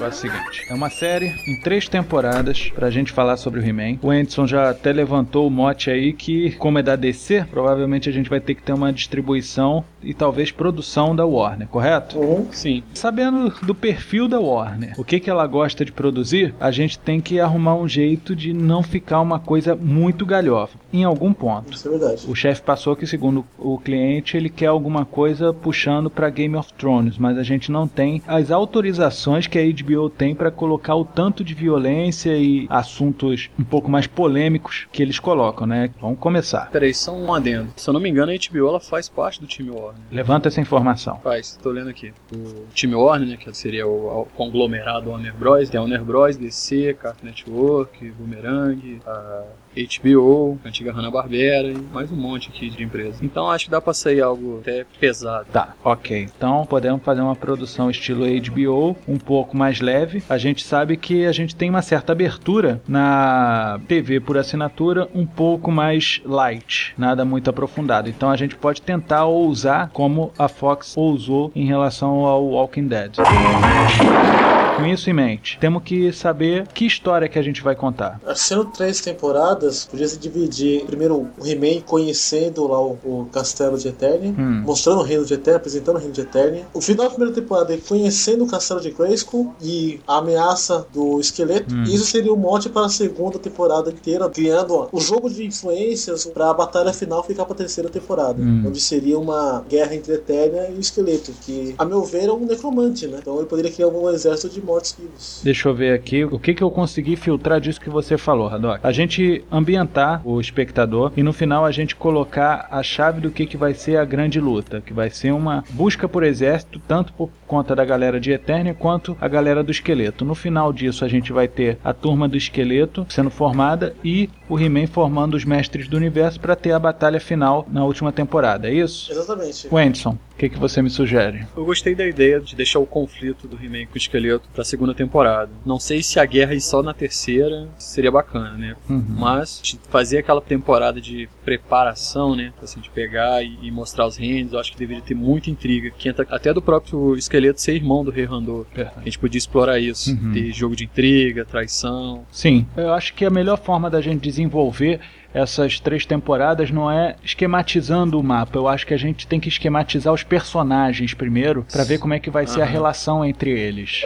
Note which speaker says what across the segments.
Speaker 1: É o seguinte: é uma série em três temporadas pra gente falar sobre o He-Man. O Anderson já até levantou o mote aí que, como é da DC, provavelmente a gente vai ter que ter uma distribuição e talvez produção da Warner, correto?
Speaker 2: Uhum.
Speaker 1: Sim. Sabendo do perfil da Warner, o que, que ela gosta de produzir, a gente tem que arrumar um jeito de não ficar uma coisa muito galhofa, em algum ponto.
Speaker 2: Isso é verdade.
Speaker 1: O chefe passou que, segundo o cliente, ele quer alguma coisa puxando pra Game of Thrones, mas a gente não tem as autorizações que a HBO tem pra colocar o tanto de violência e assuntos um pouco mais polêmicos que eles colocam, né? Vamos começar.
Speaker 3: Peraí, só um adendo. Se eu não me engano, a HBO ela faz parte do time Warner.
Speaker 1: Levanta essa informação.
Speaker 3: Faz, tô lendo aqui. O time Warner, né, que seria o, o conglomerado Warner Bros. Tem a Warner Bros, DC, Cartoon Network, Boomerang, a HBO, antiga Hanna-Barbera e mais um monte aqui de empresas. Então acho que dá pra sair algo até pesado.
Speaker 1: Tá, ok. Então podemos fazer uma produção estilo HBO, um pouco mais leve. A gente sabe que a gente tem uma certa abertura na TV por assinatura, um pouco mais light, nada muito aprofundado. Então a gente pode tentar ousar como a Fox ousou em relação ao Walking Dead. Com isso em mente, temos que saber que história que a gente vai contar.
Speaker 2: Sendo três temporadas, podia se dividir primeiro o He-Man conhecendo lá o, o castelo de Eternia,
Speaker 1: Hum.
Speaker 2: mostrando o reino de Eternia, apresentando o reino de Eternia. O final da primeira temporada é conhecendo o castelo de Grayskull e a ameaça do esqueleto.
Speaker 1: Hum.
Speaker 2: Isso seria o mote para a segunda temporada inteira, criando ó, o jogo de influências para a batalha final ficar para a terceira temporada,
Speaker 1: Hum.
Speaker 2: onde seria uma guerra entre Eternia e o esqueleto, que a meu ver é um necromante, né? Então ele poderia criar um exército de
Speaker 1: Deixa eu ver aqui o que, que eu consegui filtrar disso que você falou, Radok. A gente ambientar o espectador e no final a gente colocar a chave do que, que vai ser a grande luta, que vai ser uma busca por exército, tanto por conta da galera de Eternia quanto a galera do esqueleto. No final disso a gente vai ter a turma do esqueleto sendo formada e o He-Man formando os mestres do universo para ter a batalha final na última temporada, é isso?
Speaker 2: Exatamente.
Speaker 1: Wenson, o que, que você me sugere?
Speaker 3: Eu gostei da ideia de deixar o conflito do He-Man com o esqueleto pra segunda temporada. Não sei se a guerra ir só na terceira seria bacana, né?
Speaker 1: Uhum.
Speaker 3: Mas de fazer aquela temporada de preparação, né? Assim, de pegar e, e mostrar os reinos, eu acho que deveria ter muita intriga. Que entra até do próprio esqueleto ser irmão do Rei Randor. A gente podia explorar isso.
Speaker 1: Uhum.
Speaker 3: Ter jogo de intriga, traição.
Speaker 1: Sim, eu acho que a melhor forma da gente desenvolver essas três temporadas não é esquematizando o mapa. Eu acho que a gente tem que esquematizar os personagens primeiro para ver como é que vai ser a relação entre eles.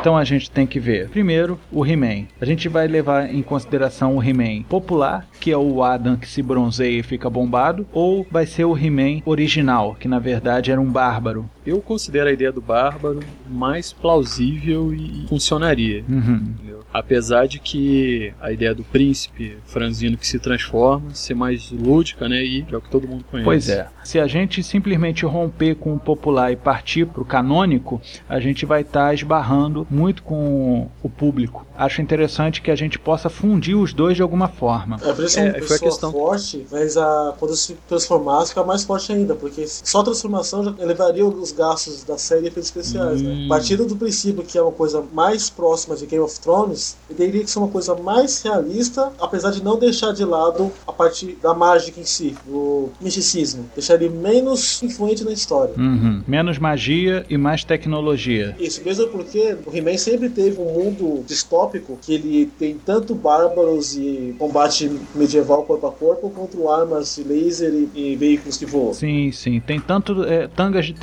Speaker 1: Então a gente tem que ver, primeiro, o He-Man. A gente vai levar em consideração o He-Man popular, que é o Adam que se bronzeia e fica bombado, ou vai ser o He-Man original, que na verdade era um bárbaro.
Speaker 3: Eu considero a ideia do Bárbaro mais plausível e funcionaria.
Speaker 1: Uhum.
Speaker 3: Apesar de que a ideia do príncipe franzino que se transforma ser mais lúdica, né? E é o que todo mundo conhece.
Speaker 1: Pois é. Se a gente simplesmente romper com o popular e partir pro canônico, a gente vai estar esbarrando muito com o público. Acho interessante que a gente possa fundir os dois de alguma forma.
Speaker 2: É, por isso
Speaker 3: É,
Speaker 2: é,
Speaker 3: foi a questão-
Speaker 2: forte, mas a, quando se transformasse, fica mais forte ainda, porque só a transformação já elevaria os gastos da série efeitos especiais, né?
Speaker 3: Hum.
Speaker 2: Partindo do princípio que é uma coisa mais próxima de Game of Thrones, teria que ser uma coisa mais realista, apesar de não deixar de lado a parte da mágica em si, do misticismo. Deixar ele menos influente na história.
Speaker 1: Uhum. Menos magia e mais tecnologia.
Speaker 2: Isso mesmo porque o He-Man sempre teve um mundo distópico que ele tem tanto bárbaros e combate medieval corpo a corpo, quanto armas de laser e, e veículos que voam.
Speaker 1: Sim, sim. Tem tanto é, tangas de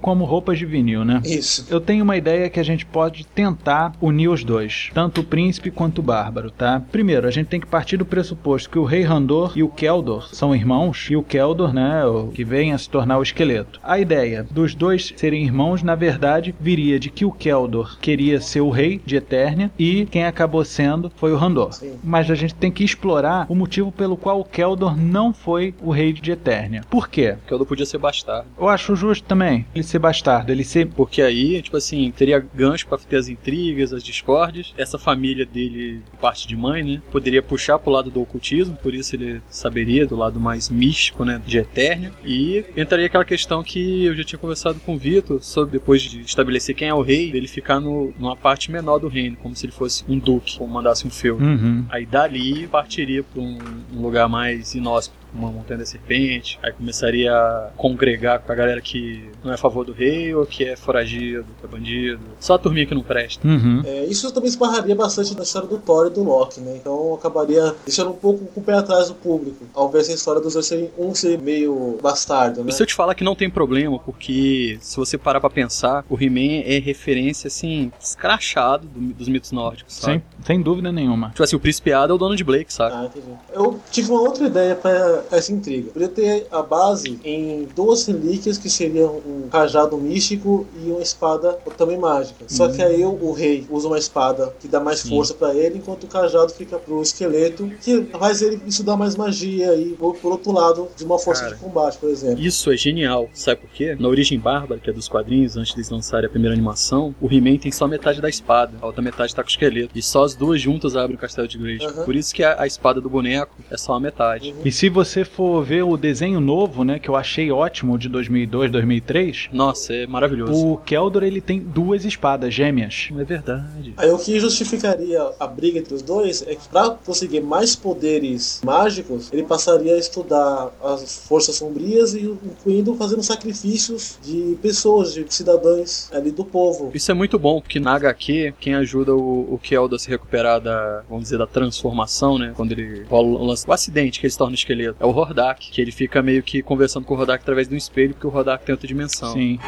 Speaker 1: como roupas de vinil, né?
Speaker 2: Isso.
Speaker 1: Eu tenho uma ideia que a gente pode tentar unir os dois. Tanto o príncipe quanto o bárbaro, tá? Primeiro, a gente tem que partir do pressuposto que o rei Randor e o Keldor são irmãos, e o Keldor, né, o que vem a se tornar o esqueleto. A ideia dos dois serem irmãos, na verdade, viria de que o Keldor queria ser o rei de Eternia e quem acabou sendo foi o Randor.
Speaker 2: Sim.
Speaker 1: Mas a gente tem que explorar o motivo pelo qual o Keldor não foi o rei de Eternia. Por quê?
Speaker 3: Não podia ser bastardo.
Speaker 1: Eu acho justo também ele ser bastardo, ele ser
Speaker 3: Porque aí, tipo assim, teria gancho pra ter as intrigas, as discórdias. Essa família dele, parte de mãe, né? Poderia puxar pro lado do ocultismo, por isso ele saberia do lado mais místico, né? De Eternia. E entraria aquela questão que eu já tinha conversado com o Vitor sobre depois de estabelecer quem é o rei, ele ficar no, numa parte menor do reino, como se ele fosse um duque, ou mandasse um feudo.
Speaker 1: Uhum.
Speaker 3: Aí dali partiria para um, um lugar mais inóspito, uma montanha da serpente. Aí começaria a congregar com a galera que não é a favor do rei ou que é foragido, que é bandido. Só a turminha que não presta.
Speaker 1: Uhum.
Speaker 2: É, isso também esbarraria bastante na história do Thor e do Loki, né? Então acabaria deixando um pouco com o pé atrás do público. Ao ver essa história dos dois serem um ser meio bastardo, né?
Speaker 3: E se eu te falar que não tem problema, porque se você parar pra pensar, o He-Man é referência, assim, escrachado do- dos mitos nórdicos, sabe?
Speaker 1: Sem, sem dúvida nenhuma.
Speaker 3: Tipo assim, o Príncipe Ada é o dono de Blake, sabe?
Speaker 2: Ah, entendi. Eu tive uma outra ideia para essa intriga. Poderia ter a base em duas relíquias que seriam um cajado místico e uma espada também mágica. Só que aí o, o rei usa uma espada que dá mais
Speaker 3: Sim.
Speaker 2: força para ele, enquanto o cajado fica pro esqueleto, que faz ele estudar mais magia e por, por outro lado de uma força
Speaker 3: Cara.
Speaker 2: de combate, por exemplo.
Speaker 3: Isso é genial. Sabe por quê? Na origem bárbara, que é dos quadrinhos, antes deles lançarem a primeira animação, o He-Man tem só metade da espada. A outra metade tá com o esqueleto. E só as duas juntas abrem o castelo de Grayskull.
Speaker 2: Aham.
Speaker 3: Por isso que a, a espada do boneco é só a metade.
Speaker 2: Uhum.
Speaker 1: E se você for ver o desenho novo, né, que eu achei ótimo de 2002, 2003,
Speaker 3: Nossa, é maravilhoso.
Speaker 1: o Keldor ele tem duas espadas gêmeas.
Speaker 3: É verdade.
Speaker 2: Aí o que justificaria a briga entre os dois é que para conseguir mais poderes mágicos, ele passaria a estudar as forças sombrias e incluindo fazendo sacrifícios de pessoas, de cidadãos ali do povo.
Speaker 3: Isso é muito bom, porque na HQ, quem ajuda o, o Kelda a se recuperar da, vamos dizer, da transformação, né? Quando ele rola o, lance, o acidente que ele se torna esqueleto, é o Hordak, que ele fica meio que conversando com o Hordak através de um espelho, porque o Hordak tem outra dimensão.
Speaker 1: Sim.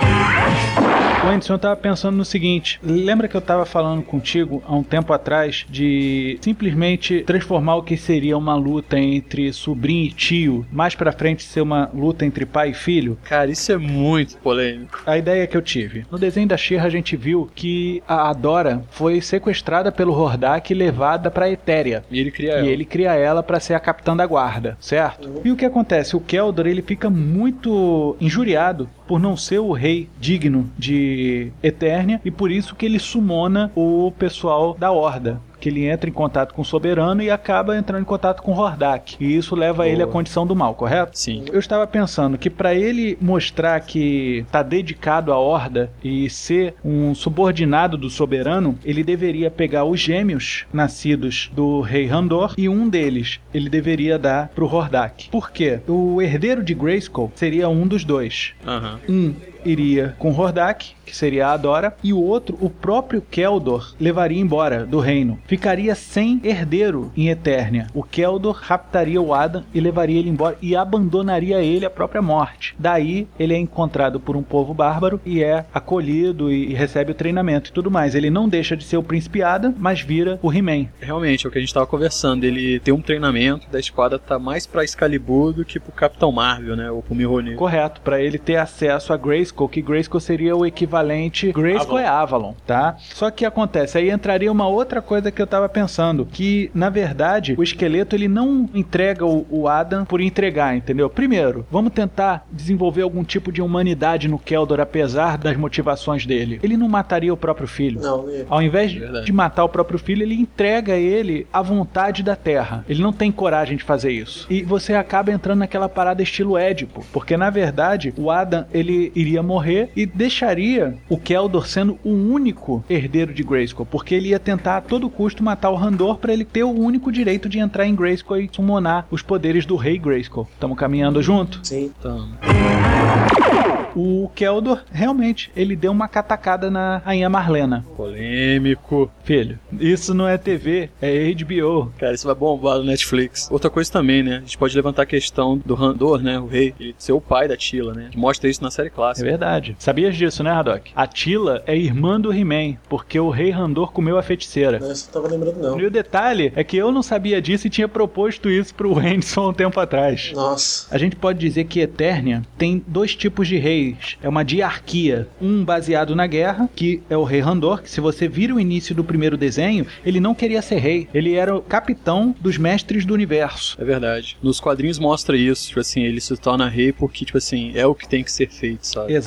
Speaker 1: O Anderson, eu tava pensando no seguinte: lembra que eu tava falando contigo há um tempo atrás de simplesmente transformar o que seria uma luta entre sobrinho e tio, mais pra frente ser uma luta entre pai e filho?
Speaker 3: Cara, isso é muito polêmico.
Speaker 1: A ideia que eu tive. No desenho da She-Ra a gente viu que a Adora foi sequestrada pelo Hordak e levada pra Etéria.
Speaker 3: E ele cria
Speaker 1: E
Speaker 3: ela.
Speaker 1: ele cria ela pra ser a capitã da guarda, certo?
Speaker 2: Uhum.
Speaker 1: E o que acontece? O Keldor ele fica muito injuriado por não ser o rei digno de Eternia e por isso que ele sumona o pessoal da Horda. Que ele entra em contato com o soberano e acaba entrando em contato com Hordak. E isso leva ele à
Speaker 3: Boa.
Speaker 1: condição do mal, correto?
Speaker 3: Sim.
Speaker 1: Eu estava pensando que para ele mostrar que tá dedicado à horda e ser um subordinado do soberano, ele deveria pegar os gêmeos nascidos do rei Randor e um deles ele deveria dar pro Hordak. Por quê? O herdeiro de Grayskull seria um dos dois.
Speaker 3: Aham.
Speaker 1: Um iria com Hordak, que seria a Adora, e o outro, o próprio Keldor, levaria embora do reino. Ficaria sem herdeiro em Eternia. O Keldor raptaria o Adam e levaria ele embora e abandonaria ele à própria morte. Daí ele é encontrado por um povo bárbaro e é acolhido e, recebe o treinamento e tudo mais. Ele não deixa de ser o príncipe Adam, mas vira o He-Man.
Speaker 3: Realmente, é o que a gente tava conversando. Ele tem um treinamento da espada tá mais pra Excalibur do que pro Capitão Marvel, né? Ou pro Mjolnir.
Speaker 1: Correto, para ele ter acesso a Grayskull, que Grayskull seria o equivalente. Grayskull
Speaker 3: Avalon.
Speaker 1: é Avalon, tá? Só que acontece, aí entraria uma outra coisa que eu tava pensando, que na verdade o esqueleto ele não entrega o, o Adam por entregar, entendeu? Primeiro, vamos tentar desenvolver algum tipo de humanidade no Keldor, apesar das motivações dele. Ele não mataria o próprio filho.
Speaker 2: Não, né?
Speaker 1: Ao invés de-
Speaker 3: Verdade.
Speaker 1: de matar o próprio filho, ele entrega ele à vontade da Terra. Ele não tem coragem de fazer isso. E você acaba entrando naquela parada estilo Édipo, porque na verdade o Adam ele iria morrer e deixaria o Keldor sendo o único herdeiro de Grayskull, porque ele ia tentar a todo custo matar o Randor para ele ter o único direito de entrar em Grayskull e summonar os poderes do rei Grayskull. Estamos caminhando junto?
Speaker 2: Sim.
Speaker 3: Então,
Speaker 1: O o Keldor, realmente, ele deu uma catacada na Rainha Marlena.
Speaker 3: Polêmico.
Speaker 1: Filho, isso não é TV, é HBO.
Speaker 3: Cara, isso vai bombar no Netflix. Outra coisa também, né? A gente pode levantar a questão do Randor, né? O rei, ele ser o pai da Tila, né? Mostra isso na série
Speaker 1: É
Speaker 3: clássica.
Speaker 1: Verdade. Sabias disso, né, Haddock? A Tila é irmã do He-Man, porque o rei Randor comeu a feiticeira.
Speaker 2: Essa eu tava lembrando, não.
Speaker 1: E o detalhe é que eu não sabia disso e tinha proposto isso pro Wenson um tempo atrás.
Speaker 2: Nossa.
Speaker 1: A gente pode dizer que Eternia tem dois tipos de reis. É uma diarquia. Um baseado na guerra, que é o rei Randor, que se você vira o início do primeiro desenho, ele não queria ser rei. Ele era o capitão dos mestres do universo.
Speaker 3: É verdade. Nos quadrinhos mostra isso, tipo assim, ele se torna rei porque, tipo assim, é o que tem que ser feito, sabe?
Speaker 1: Exatamente.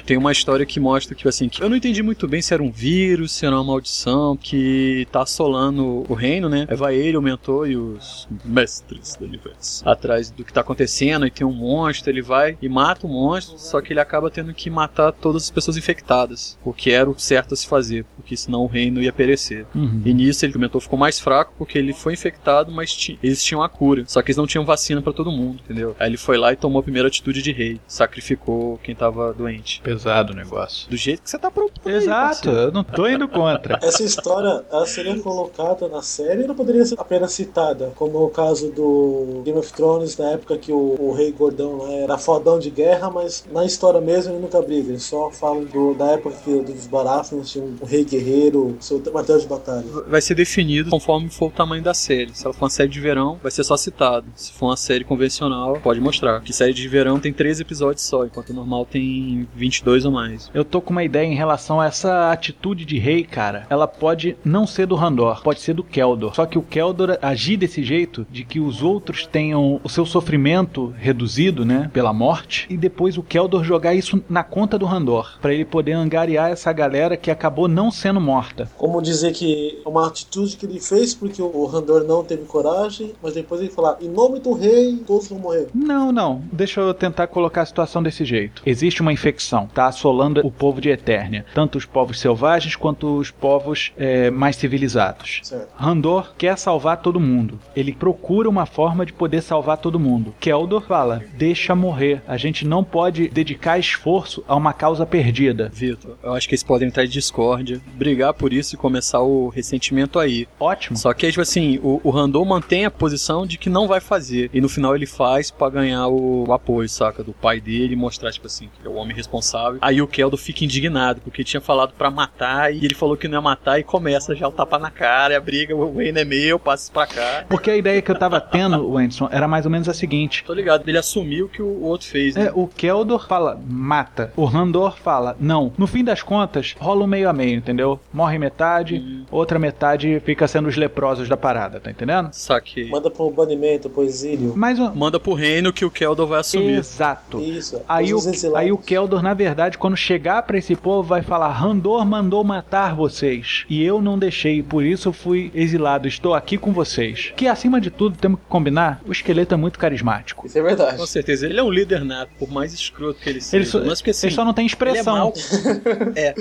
Speaker 3: Tem uma história que mostra que, assim, que eu não entendi muito bem se era um vírus, se era uma maldição que tá assolando o reino, né? Aí vai ele, o mentor e os mestres do universo atrás do que tá acontecendo e tem um monstro, ele vai e mata o monstro, só que ele acaba tendo que matar todas as pessoas infectadas, porque era o certo a se fazer, porque senão o reino ia perecer.
Speaker 1: Uhum.
Speaker 3: E nisso ele, o mentor ficou mais fraco porque ele foi infectado, mas eles tinham a cura. Só que eles não tinham vacina pra todo mundo, entendeu? Aí ele foi lá e tomou a primeira atitude de rei, sacrificou quem tava doente.
Speaker 1: Pesado o negócio.
Speaker 3: Do jeito que você tá propondo. aí,
Speaker 1: Exato,
Speaker 3: parceiro.
Speaker 1: eu não tô indo contra.
Speaker 2: Essa história, ela seria colocada na série ou não poderia ser apenas citada? Como o caso do Game of Thrones, na época que o, o rei gordão lá era fodão de guerra, mas na história mesmo ele nunca briga. Eles só falam do, da época que dos Baratheons tinha um rei guerreiro, seu martelo de batalha.
Speaker 3: Vai ser definido conforme for o tamanho da série. Se ela for uma série de verão, vai ser só citado. Se for uma série convencional, pode mostrar. Que série de verão tem 13 episódios só, enquanto o normal tem 22 ou mais.
Speaker 1: Eu tô com uma ideia em relação a essa atitude de rei, cara. Ela pode não ser do Randor, pode ser do Keldor. Só que o Keldor agir desse jeito, de que os outros tenham o seu sofrimento reduzido, né, pela morte, e depois o Keldor jogar isso na conta do Randor, Pra ele poder angariar essa galera que acabou não sendo morta.
Speaker 2: Como dizer que é uma atitude que ele fez porque o Randor não teve coragem, mas depois ele falar, em nome do rei, todos vão morrer.
Speaker 1: Não, não. Deixa eu tentar colocar a situação desse jeito. Existe uma infecção, tá assolando o povo de Eternia, tanto os povos selvagens quanto os povos é, mais civilizados.
Speaker 2: Certo.
Speaker 1: Randor quer salvar todo mundo. Ele procura uma forma de poder salvar todo mundo. Keldor fala: deixa morrer. A gente não pode dedicar esforço a uma causa perdida.
Speaker 3: Vitor, eu acho que eles podem entrar em discórdia, brigar por isso e começar o ressentimento aí.
Speaker 1: Ótimo.
Speaker 3: Só que, tipo assim, o, o Randor mantém a posição de que não vai fazer. E no final ele faz pra ganhar o, o apoio, saca? Do pai dele e mostrar, tipo assim, que é o homem responsável. Aí o Keldo fica indignado, porque tinha falado pra matar e ele falou que não ia matar e começa já o tapa na cara, e a briga, o reino é meu, passa isso pra cá.
Speaker 1: Porque a ideia que eu tava tendo, Wenson, era mais ou menos a seguinte.
Speaker 3: Tô ligado, ele assumiu que o outro fez, né?
Speaker 1: É, o Keldor fala, mata. O Randor fala, não. No fim das contas, rola um meio a meio, entendeu? Morre metade, outra metade fica sendo os leprosos da parada, tá entendendo?
Speaker 3: Saquei.
Speaker 2: Manda pro banimento, pro exílio.
Speaker 1: Mais um.
Speaker 3: Manda pro reino que o Keldo vai assumir.
Speaker 1: Exato.
Speaker 2: Isso.
Speaker 1: Aí o, aí o Keldor, na verdade, quando chegar pra esse povo, vai falar: Randor mandou matar vocês. E eu não deixei, por isso eu fui exilado. Estou aqui com vocês. Que acima de tudo, temos que combinar: o esqueleto é muito carismático.
Speaker 2: Isso é verdade.
Speaker 3: Com certeza, ele é um líder nato, por mais escroto que ele seja.
Speaker 1: Ele só,
Speaker 3: Mas porque assim,
Speaker 1: ele só não tem
Speaker 3: ele é
Speaker 1: expressão.
Speaker 3: mal. é.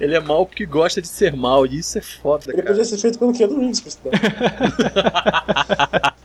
Speaker 3: Ele é mal porque gosta de ser mal, e isso é foda,
Speaker 2: Ele
Speaker 3: cara.
Speaker 2: podia ser feito pelo Keanu Reeves, por.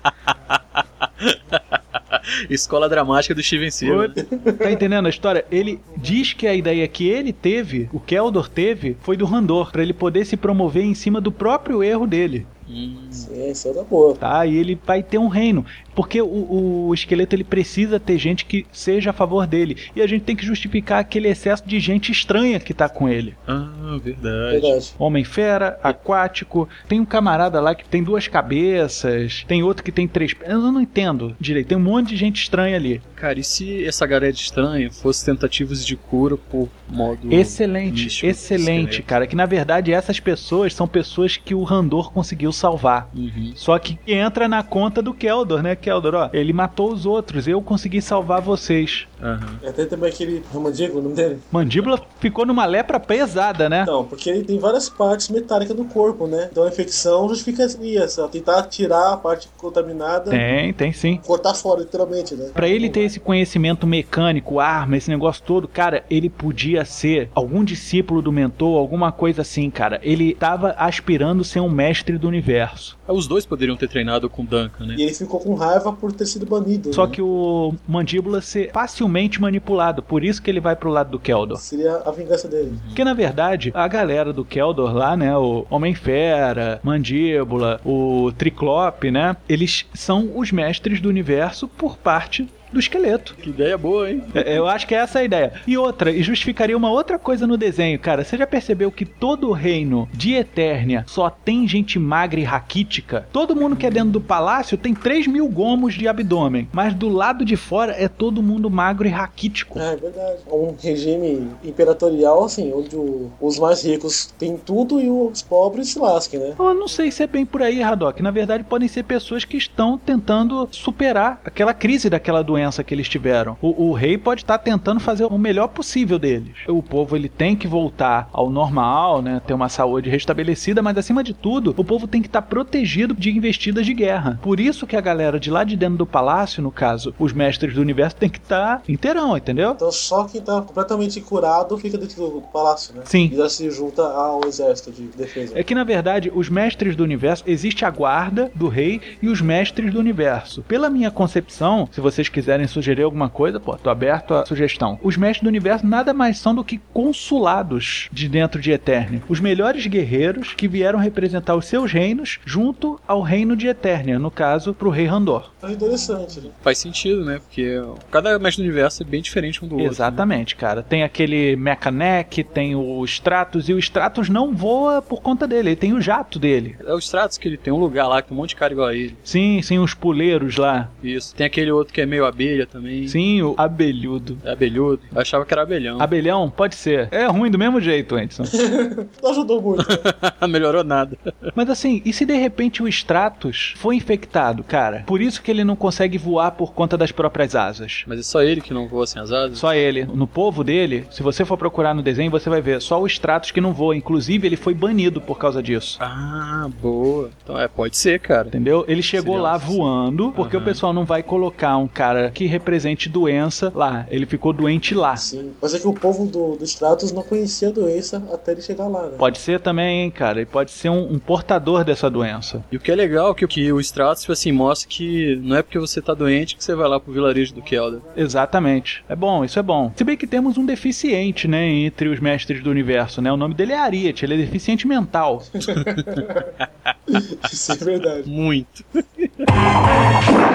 Speaker 3: Escola dramática do Steven Seagal. né?
Speaker 1: Tá entendendo a história? Ele diz que a ideia que ele teve, o Keldor teve, foi do Randor, pra ele poder se promover em cima do próprio erro dele.
Speaker 3: Hum,
Speaker 2: Sim, isso é da boa.
Speaker 1: Tá? E ele vai ter um reino. Porque o, o esqueleto ele precisa ter gente que seja a favor dele. E a gente tem que justificar aquele excesso de gente estranha que tá com ele.
Speaker 3: Ah, verdade.
Speaker 2: Verdade.
Speaker 1: Homem-fera, aquático. Tem um camarada lá que tem duas cabeças. Tem outro que tem três. Eu não entendo direito. Tem um monte de gente estranha ali.
Speaker 3: Cara, e se essa galera estranha fosse tentativas de cura por modo.
Speaker 1: Excelente, excelente, cara. Que na verdade essas pessoas são pessoas que o Randor conseguiu salvar.
Speaker 3: Uhum.
Speaker 1: Só que entra na conta do Keldor, né, Keldor? Ó, ele matou os outros, eu consegui salvar vocês.
Speaker 3: Aham.
Speaker 2: Até também aquele Ramandigo, o nome dele?
Speaker 1: Mandíbula ficou numa lepra pesada, né?
Speaker 2: Não, porque ele tem várias partes metálicas do corpo, né? Então a infecção justificaria essa. Tentar tirar a parte contaminada,
Speaker 1: Tem, tem sim.
Speaker 2: cortar fora, literalmente, né?
Speaker 1: Pra ele ter esse conhecimento mecânico, arma, esse negócio todo, cara, ele podia ser algum discípulo do mentor, alguma coisa assim, cara. Ele tava aspirando ser um mestre do universo. Universo.
Speaker 3: Os dois poderiam ter treinado com o Duncan, né?
Speaker 2: E ele ficou com raiva por ter sido banido.
Speaker 1: Só
Speaker 2: né?
Speaker 1: que o Mandíbula ser facilmente manipulado, por isso que ele vai pro lado do Keldor.
Speaker 2: Seria a vingança dele.
Speaker 1: Porque na verdade, a galera do Keldor lá, né, o Homem-Fera, Mandíbula, o Triclope, né, eles são os mestres do universo por parte do esqueleto.
Speaker 3: Que ideia boa, hein?
Speaker 1: É, Eu acho que essa é a ideia. E outra, e justificaria uma outra coisa no desenho, cara. Você já percebeu que todo o reino de Eternia só tem gente magra e raquítica? Todo mundo que é dentro do palácio tem 3 mil gomos de abdômen, mas do lado de fora é todo mundo magro e raquítico.
Speaker 2: É, é verdade. É um regime imperatorial, assim, onde o- os mais ricos têm tudo e os pobres se lasquem, né?
Speaker 1: Eu não sei se é bem por aí, Haddock. Na verdade, podem ser pessoas que estão tentando superar aquela crise daquela doença que eles tiveram. O, o rei pode estar tentando fazer o melhor possível deles. O povo ele tem que voltar ao normal, né? Ter uma saúde restabelecida, mas acima de tudo, o povo tem que estar protegido de investidas de guerra. Por isso que a galera de lá de dentro do palácio, no caso, os mestres do universo, tem que estar inteirão, entendeu?
Speaker 2: Então só quem tá completamente curado fica dentro do palácio, né?
Speaker 1: Sim.
Speaker 2: E já se junta ao exército de defesa.
Speaker 1: É que na verdade, os mestres do universo, existe a guarda do rei e os mestres do universo. Pela minha concepção, se vocês quiserem sugerir alguma coisa, pô, tô aberto à sugestão. Os mestres do universo nada mais são do que consulados de dentro de Eternia. Os melhores guerreiros que vieram representar os seus reinos junto ao reino de Eternia, no caso, pro rei Randor.
Speaker 2: É interessante, né?
Speaker 3: Faz sentido, né? Porque cada mestre do universo é bem diferente um do outro. né?
Speaker 1: Exatamente, cara. Tem aquele Mechanic, tem o Stratos, e o Stratos não voa por conta dele, ele tem o jato dele.
Speaker 3: É o Stratos que ele tem um lugar lá que tem um monte de cara igual a ele.
Speaker 1: Sim, sim, os puleiros lá.
Speaker 3: Isso. Tem aquele outro que é meio abelha também.
Speaker 1: Sim, o abelhudo.
Speaker 3: É abelhudo. Eu achava que era abelhão.
Speaker 1: Abelhão? Pode ser. É ruim do mesmo jeito, Anderson.
Speaker 2: Não ajudou muito.
Speaker 3: Melhorou nada.
Speaker 1: Mas assim, e se de repente o Stratos foi infectado, cara? Por isso que ele não consegue voar por conta das próprias asas.
Speaker 3: Mas é só ele que não voa sem as asas?
Speaker 1: Só ele. No povo dele, se você for procurar no desenho, você vai ver só o Stratos que não voa. Inclusive, ele foi banido por causa disso.
Speaker 3: Ah, boa. Então é, pode ser, cara.
Speaker 1: Entendeu? Ele chegou
Speaker 3: Seria
Speaker 1: lá voando, porque
Speaker 3: Aham.
Speaker 1: o pessoal não vai colocar um cara que represente doença lá. Ele ficou doente lá.
Speaker 2: Sim. Mas é que o povo do, do Stratos não conhecia a doença até ele chegar lá, né?
Speaker 1: Pode ser também, hein, cara. Ele pode ser um, um portador dessa doença.
Speaker 3: E o que é legal é que, que o Stratos, tipo assim, mostra que não é porque você tá doente que você vai lá pro vilarejo do Kelda.
Speaker 1: Exatamente. É bom, isso é bom. Se bem que temos um deficiente, né, entre os mestres do universo, né? O nome dele é Ariete, ele é deficiente mental.
Speaker 2: Isso é verdade.
Speaker 3: Muito.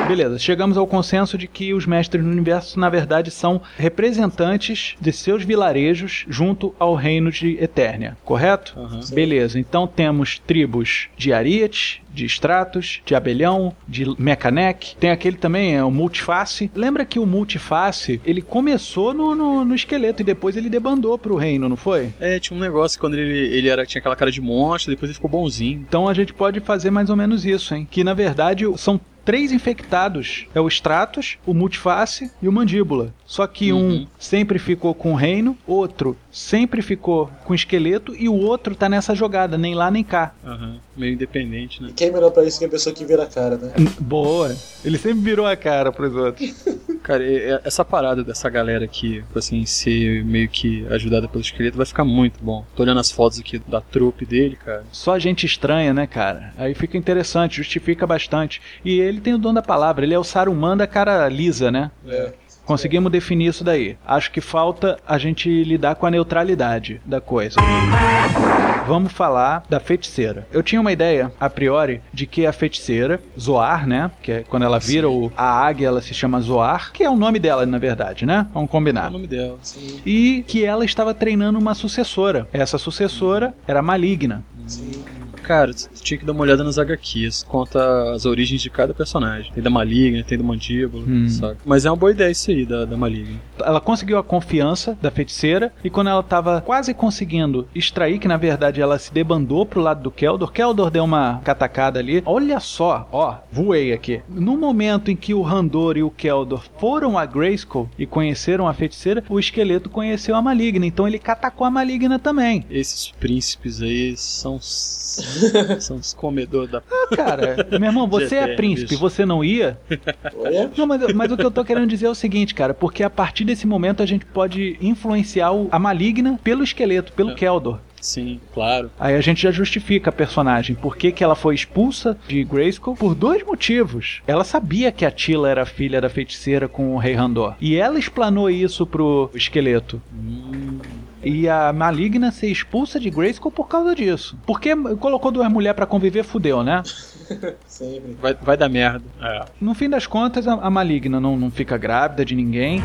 Speaker 1: Beleza, chegamos ao consenso de que os mestres do universo, na verdade, são representantes de seus vilarejos junto ao reino de Eternia, correto?
Speaker 3: Aham.
Speaker 1: Beleza, então temos tribos de Ariete, de Stratos, de Abelhão, de Mechanec. Tem aquele também, é o Multiface. Lembra que o Multiface, ele começou no, no, no esqueleto e depois ele debandou pro reino, não foi?
Speaker 3: É, tinha um negócio quando ele, ele era, tinha aquela cara de monstro, depois ele ficou bonzinho.
Speaker 1: Então a gente pode fazer mais ou menos isso, hein? Que na verdade são três infectados: é o Stratos, o Multiface e o Mandíbula. Só que um
Speaker 3: Uhum.
Speaker 1: sempre ficou com o reino, outro sempre ficou com o esqueleto e o outro tá nessa jogada, nem lá nem cá.
Speaker 3: Aham. Meio independente, né?
Speaker 2: Quem é melhor pra isso que a pessoa que vira a cara, né?
Speaker 1: Boa! Ele sempre virou a cara pros outros.
Speaker 3: Cara, e- e- essa parada dessa galera aqui, tipo assim, ser meio que ajudada pelo esqueleto vai ficar muito bom. Tô olhando as fotos aqui da trupe dele, cara.
Speaker 1: Só gente estranha, né, cara? Aí fica interessante, justifica bastante. E ele tem o dom da palavra, ele é o Saruman da cara lisa, né?
Speaker 2: É.
Speaker 1: Conseguimos definir isso daí. Acho que falta a gente lidar com a neutralidade da coisa. Vamos falar da feiticeira. Eu tinha uma ideia, a priori, de que a feiticeira, Zoar, né? Que é quando ela vira o, a águia, ela se chama Zoar, que é o nome dela, na verdade, né? Vamos
Speaker 3: É
Speaker 1: combinar.
Speaker 3: o nome dela.
Speaker 2: Sim,
Speaker 1: E que ela estava treinando uma sucessora. Essa sucessora era maligna.
Speaker 2: sim.
Speaker 3: Cara, tu tinha que dar uma olhada nas HQs. Conta as origens de cada personagem. Tem da Maligna, tem do Mandíbula,
Speaker 1: Hum.
Speaker 3: saca? Mas é uma boa ideia isso aí, da, da Maligna.
Speaker 1: Ela conseguiu a confiança da feiticeira e quando ela estava quase conseguindo extrair, que na verdade ela se debandou pro lado do Keldor, Keldor deu uma catacada ali. Olha só, ó, voei aqui. No momento em que o Randor e o Keldor foram a Grayskull e conheceram a feiticeira, o esqueleto conheceu a maligna, então ele catacou a maligna também.
Speaker 3: Esses príncipes aí são. são os comedores da.
Speaker 1: Ah, Cara, meu irmão, você é príncipe,
Speaker 3: bicho.
Speaker 1: você não ia?
Speaker 2: Olha,
Speaker 1: Não, mas, mas o que eu tô querendo dizer é o seguinte, cara, porque a partir desse momento a gente pode influenciar o- a maligna pelo esqueleto, pelo
Speaker 3: É.
Speaker 1: Keldor.
Speaker 3: Sim, claro.
Speaker 1: Aí a gente já justifica a personagem. Por que, que ela foi expulsa de Grayskull? Por dois motivos. Ela sabia que a Tila era filha da feiticeira com o Rei Randor. E ela explanou isso pro esqueleto.
Speaker 3: Hum,
Speaker 1: E a Maligna ser expulsa de Grayskull por causa disso. Porque colocou duas mulheres pra conviver, fudeu, né?
Speaker 2: Sempre.
Speaker 3: vai, vai dar merda. É.
Speaker 1: No fim das contas, a, a Maligna não, não fica grávida de ninguém.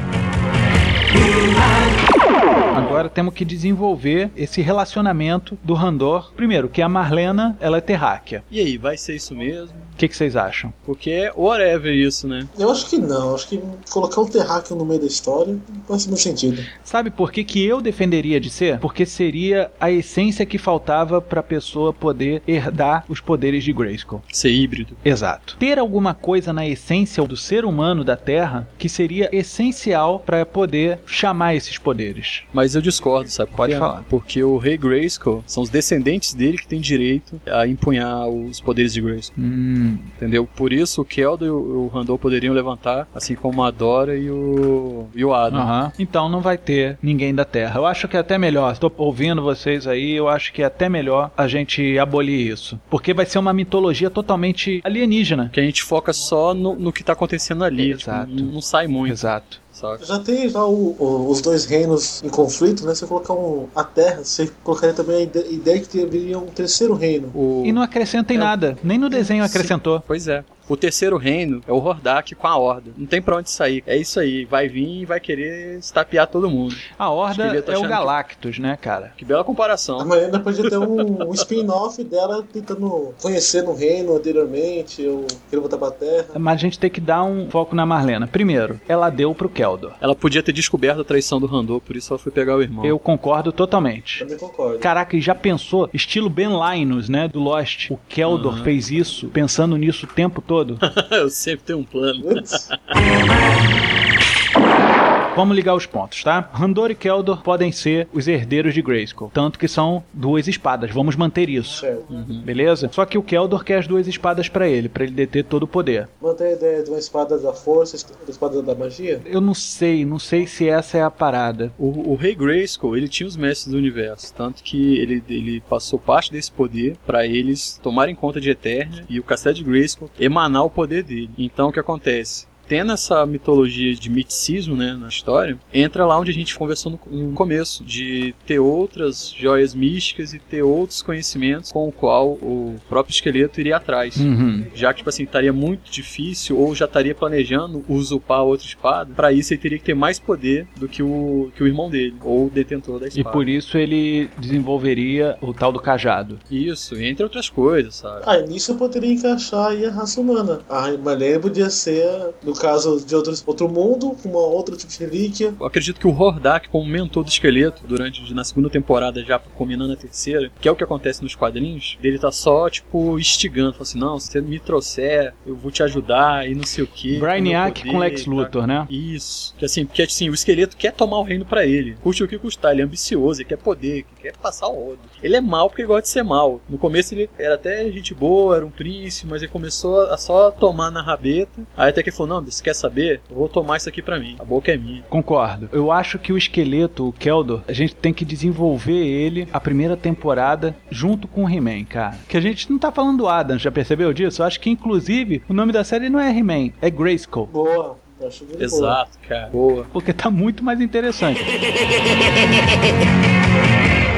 Speaker 1: Agora temos que desenvolver esse relacionamento do Randor. Primeiro, que a Marlena, ela é terráquea.
Speaker 3: E aí, vai ser isso mesmo?
Speaker 1: O que, que vocês acham?
Speaker 3: Porque é whatever isso, né?
Speaker 2: Eu acho que não. Acho que colocar um terráqueo no meio da história não faz muito sentido.
Speaker 1: Sabe por que, que eu defenderia de ser? Porque seria a essência que faltava pra pessoa poder herdar os poderes de Grayskull.
Speaker 3: Ser híbrido.
Speaker 1: Exato. Ter alguma coisa na essência do ser humano da Terra que seria essencial pra poder chamar esses poderes.
Speaker 3: Mas eu discordo, sabe?
Speaker 1: Pode falar.
Speaker 3: Porque o Rei Grayskull são os descendentes dele que têm direito a empunhar os poderes de Grayskull.
Speaker 1: Hum,
Speaker 3: Entendeu? Por isso o Keldor e o Randall poderiam levantar, assim como a Dora e o, e o Adam.
Speaker 1: aham. Então não vai ter ninguém da Terra. Eu acho que é até melhor. Estou ouvindo vocês aí. Eu acho que é até melhor a gente abolir isso, porque vai ser uma mitologia totalmente alienígena.
Speaker 3: Que a gente foca só no, no que tá acontecendo ali.
Speaker 1: Exato.
Speaker 3: Tipo, não, não sai muito,
Speaker 1: Exato.
Speaker 3: Saca?
Speaker 2: Já tem já o- o- os dois reinos em conflito, né? Se você colocar um, a Terra, você colocaria também a ide- ideia que teria um terceiro reino.
Speaker 3: O...
Speaker 1: E não acrescenta em
Speaker 3: É.
Speaker 1: nada. Nem no desenho acrescentou.
Speaker 3: Pois é. O terceiro reino é o Hordak com a Horda. Não tem pra onde sair. É isso aí. Vai vir e vai querer estapear todo mundo.
Speaker 1: A Horda é o
Speaker 3: achando que-
Speaker 1: Galactus, né, cara?
Speaker 3: Que bela
Speaker 2: A
Speaker 3: comparação.
Speaker 2: Mariana podia ter um, um spin-off dela tentando conhecer no reino anteriormente, ou querer voltar pra Terra.
Speaker 1: Mas a gente tem que dar um foco na Marlena. Primeiro, ela deu pro Keldor.
Speaker 3: Ela podia ter descoberto a traição do Randall, por isso ela foi pegar o irmão.
Speaker 1: Eu concordo totalmente.
Speaker 2: Também concordo.
Speaker 1: Caraca, e já pensou? Estilo Ben Linus, né? Do Lost. O Keldor
Speaker 3: Uhum.
Speaker 1: fez isso, pensando nisso o tempo todo.
Speaker 3: Eu sempre tenho um plano.
Speaker 1: Vamos ligar os pontos, tá? Randor e Keldor podem ser os herdeiros de Grayskull. Tanto que são duas espadas. Vamos manter isso.
Speaker 2: certo.
Speaker 1: Beleza? Só que o Keldor quer as duas espadas pra ele, pra ele deter todo o poder.
Speaker 2: Mantém a ideia de uma espada da força, da espada da magia?
Speaker 1: Eu não sei, não sei se essa é a parada.
Speaker 3: O, o Rei Grayskull, ele tinha os mestres do universo, tanto que ele, ele passou parte desse poder pra eles tomarem conta de Eternia e o Castelo de Grayskull emanar o poder dele. Então o que acontece? Tendo essa mitologia de miticismo né, na história, entra lá onde a gente conversou no, no começo, de ter outras joias místicas e ter outros conhecimentos com o qual o próprio esqueleto iria atrás.
Speaker 1: Uhum.
Speaker 3: Já que, tipo assim, estaria muito difícil ou já estaria planejando usurpar outra espada, pra isso ele teria que ter mais poder do que o, que o irmão dele, ou o detentor da
Speaker 1: E
Speaker 3: espada.
Speaker 1: por isso ele desenvolveria o tal do cajado.
Speaker 3: Isso, entre outras coisas, sabe?
Speaker 2: Ah, e nisso eu poderia encaixar aí a raça humana. A Marlene podia ser, no caso de outros, outro mundo, com uma outra tipo de relíquia.
Speaker 3: Eu acredito que o Hordak, como mentor do esqueleto, durante na segunda temporada, já combinando a terceira, que é o que acontece nos quadrinhos, dele tá só, tipo, instigando, falando assim, não, se você me trouxer, eu vou te ajudar e não sei o que.
Speaker 1: Brainiac com Lex Luthor, né?
Speaker 3: Isso. Que assim, porque assim, o esqueleto quer tomar o reino pra ele. Custe o que custar, ele é ambicioso, ele quer poder, ele quer passar o rodo. Ele é mal porque ele gosta de ser mal. No começo ele era até gente boa, era um príncipe, mas ele começou a só tomar na rabeta. Aí até que ele falou: Não, você quer saber? Eu vou tomar isso aqui pra mim. A boca é minha.
Speaker 1: Concordo. Eu acho que o esqueleto, o Keldor, a gente tem que desenvolver ele a primeira temporada junto com o He-Man, cara. Que a gente não tá falando do Adam, já percebeu disso? Eu acho que inclusive o nome da série não é He-Man, é Grayskull.
Speaker 2: Boa. Eu Acho muito boa.
Speaker 3: Exato, cara. Boa.
Speaker 1: Porque tá muito mais interessante.